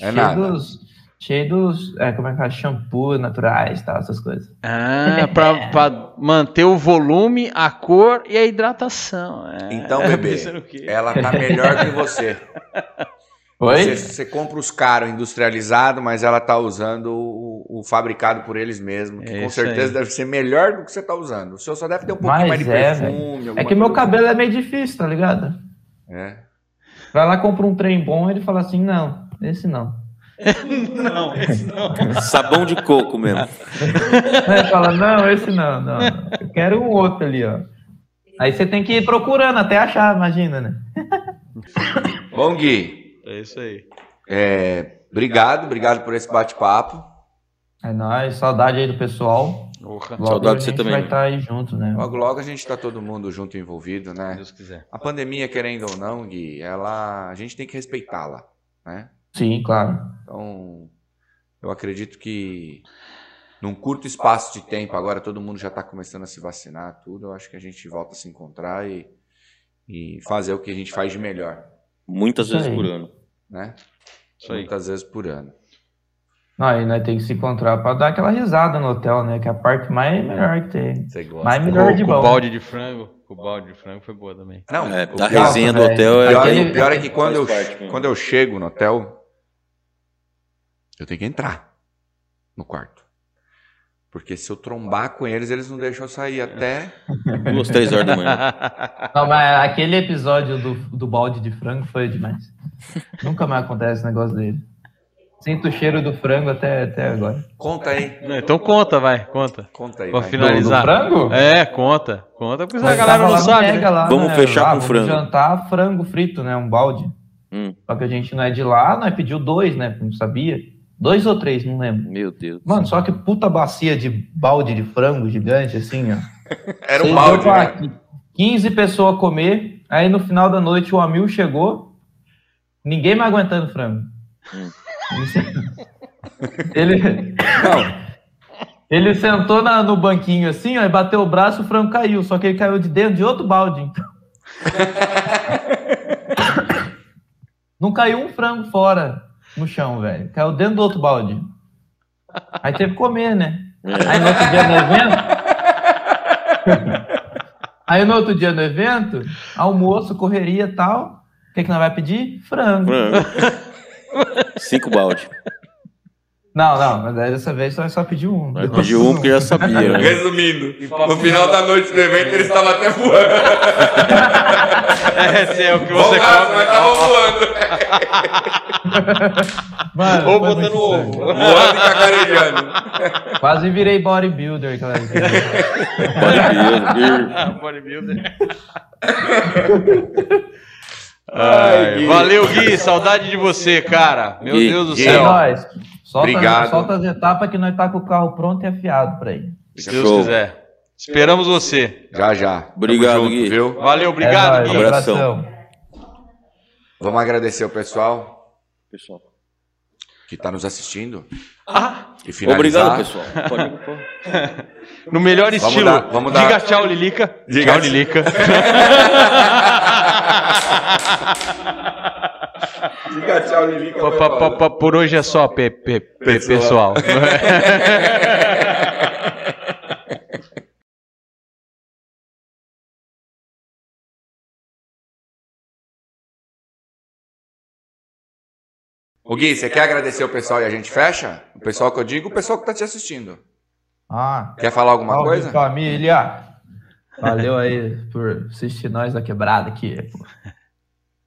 É cheio nada. Dos, cheio dos, é, como é que é, shampoo naturais, tal, essas coisas. Ah, pra, pra manter o volume, a cor e a hidratação. É. Então, bebê, ela tá melhor que você. Oi? Você, você compra os caros industrializados, mas ela tá usando o, o fabricado por eles mesmos. Que É com isso certeza aí. deve ser melhor do que você tá usando. O seu só deve ter um pouquinho Mas mais de é, perfume. É que meu cabelo é meio difícil, tá ligado? É. Vai lá, compra um trem bom, ele fala assim, não, esse não. Não, esse não. Sabão de coco mesmo. Aí fala, não, esse não, não. Eu quero um outro ali, ó. Aí você tem que ir procurando até achar, imagina, né? Bom, Gui, É isso aí. é, obrigado, obrigado por esse bate-papo. É nóis, saudade aí do pessoal. Logo Saudade de você gente também, vai estar aí junto, né? Logo, logo a gente tá todo mundo junto envolvido, se né? Deus quiser. A pandemia, querendo ou não, Gui, ela, a gente tem que respeitá-la, né? Sim, claro. Então, eu acredito que num curto espaço de tempo, agora todo mundo já está começando a se vacinar, tudo, eu acho que a gente volta a se encontrar e, e fazer o que a gente faz de melhor, Muitas vezes por ano. Né? Isso aí. Muitas vezes por ano. Não, aí nós temos que se encontrar pra dar aquela risada no hotel, né? Que é a parte mais melhor que tem. Você gosta? Mais melhor de Com o bom. balde de frango. Com o balde de frango foi boa também. Não, É, o a pior, resenha do hotel é. pior, aquele- o pior é que quando eu, quando eu chego no hotel, eu tenho que entrar no quarto. Porque se eu trombar com eles, eles não deixam eu sair até. Duas, três horas da manhã. Não, mas aquele episódio do, do balde de frango foi demais. Nunca mais acontece esse negócio dele. Sinto o cheiro do frango até, até agora. Conta aí, Não, então conta, vai, conta. conta aí. Pra vai. finalizar. Do frango? É, conta. Conta, porque a galera não sabe. né? Lá, Vamos né? fechar Ah, com vamos frango. jantar frango frito, né? Um balde. Hum, Só que a gente não é de lá, nós pediu dois, né? Não sabia. Dois ou três, não lembro. meu Deus. Mano, só que puta bacia de balde de frango gigante, assim, ó. Era um balde, deu pra né? 15 pessoas comer, aí no final da noite o Amil chegou, ninguém mais aguentando frango. Hum. Ele, ele sentou na- no banquinho assim, ó, e bateu o braço, o frango caiu, só que ele caiu de dentro de outro balde. então. Não caiu um frango fora no chão, velho. Caiu dentro do outro balde. Aí teve que comer, né? Aí no outro dia no evento. Aí no outro dia no evento, almoço, correria e tal. O que, que nós vai pedir? Frango. Cinco balde. Não, não, mas dessa vez nós só pediu um. Nós pediu um porque já sabia. né? Resumindo, no final da noite do evento ele estava até voando. É, é o que você Voltado, come. mas tava voando. Mano, Ou botando ovo. Voando e cacarejando. Quase virei bodybuilder vez. Bodybuilder. Bodybuilder. Ai, Gui. valeu, Gui. Saudade de você, cara. Meu Gui, Deus do Gui. É céu. nóis. Solta, Obrigado. solta as etapas que nós tá com o carro pronto e afiado pra ir. Se Deus Show. quiser. Esperamos você. Já, já. Obrigado, junto, Gui. viu? Valeu, obrigado, é nóis, Gui. Abração. abração. Vamos agradecer o pessoal Pessoal. que está nos assistindo. Ah, E finalizar. Obrigado, pessoal. Pode... no melhor Vamos estilo. dar- vamos dar- Diga tchau, Lilica. Diga tchau. Lilica. Diga tchau, Lilica. Pa- Por hoje é só, pe- pe- pe- Pessoal. pessoal. O Gui, você quer agradecer o pessoal e a gente fecha? O pessoal que eu digo, o pessoal que está te assistindo. Ah, Quer falar alguma salve, coisa? família. Valeu aí por assistir nós da quebrada aqui.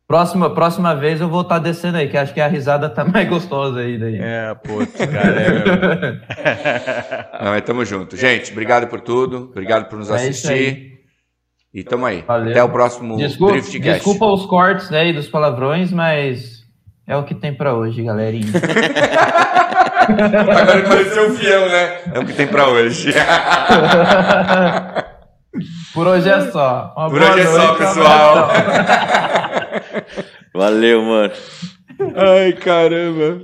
Próxima, próxima vez eu vou estar descendo aí, que acho que a risada tá mais gostosa aí daí. É, putz, cara. É. Não, mas tamo junto. Gente, obrigado por tudo. Obrigado por nos É assistir. E tamo aí. Valeu. Até o próximo Desculpa, Driftcast. desculpa os cortes aí dos palavrões, mas é o que tem pra hoje, galerinha. Agora ele pareceu um fiel, né? É o que tem pra hoje. Por hoje é só. Uma Por boa hoje é só, pessoal. Valeu, mano. Ai, caramba.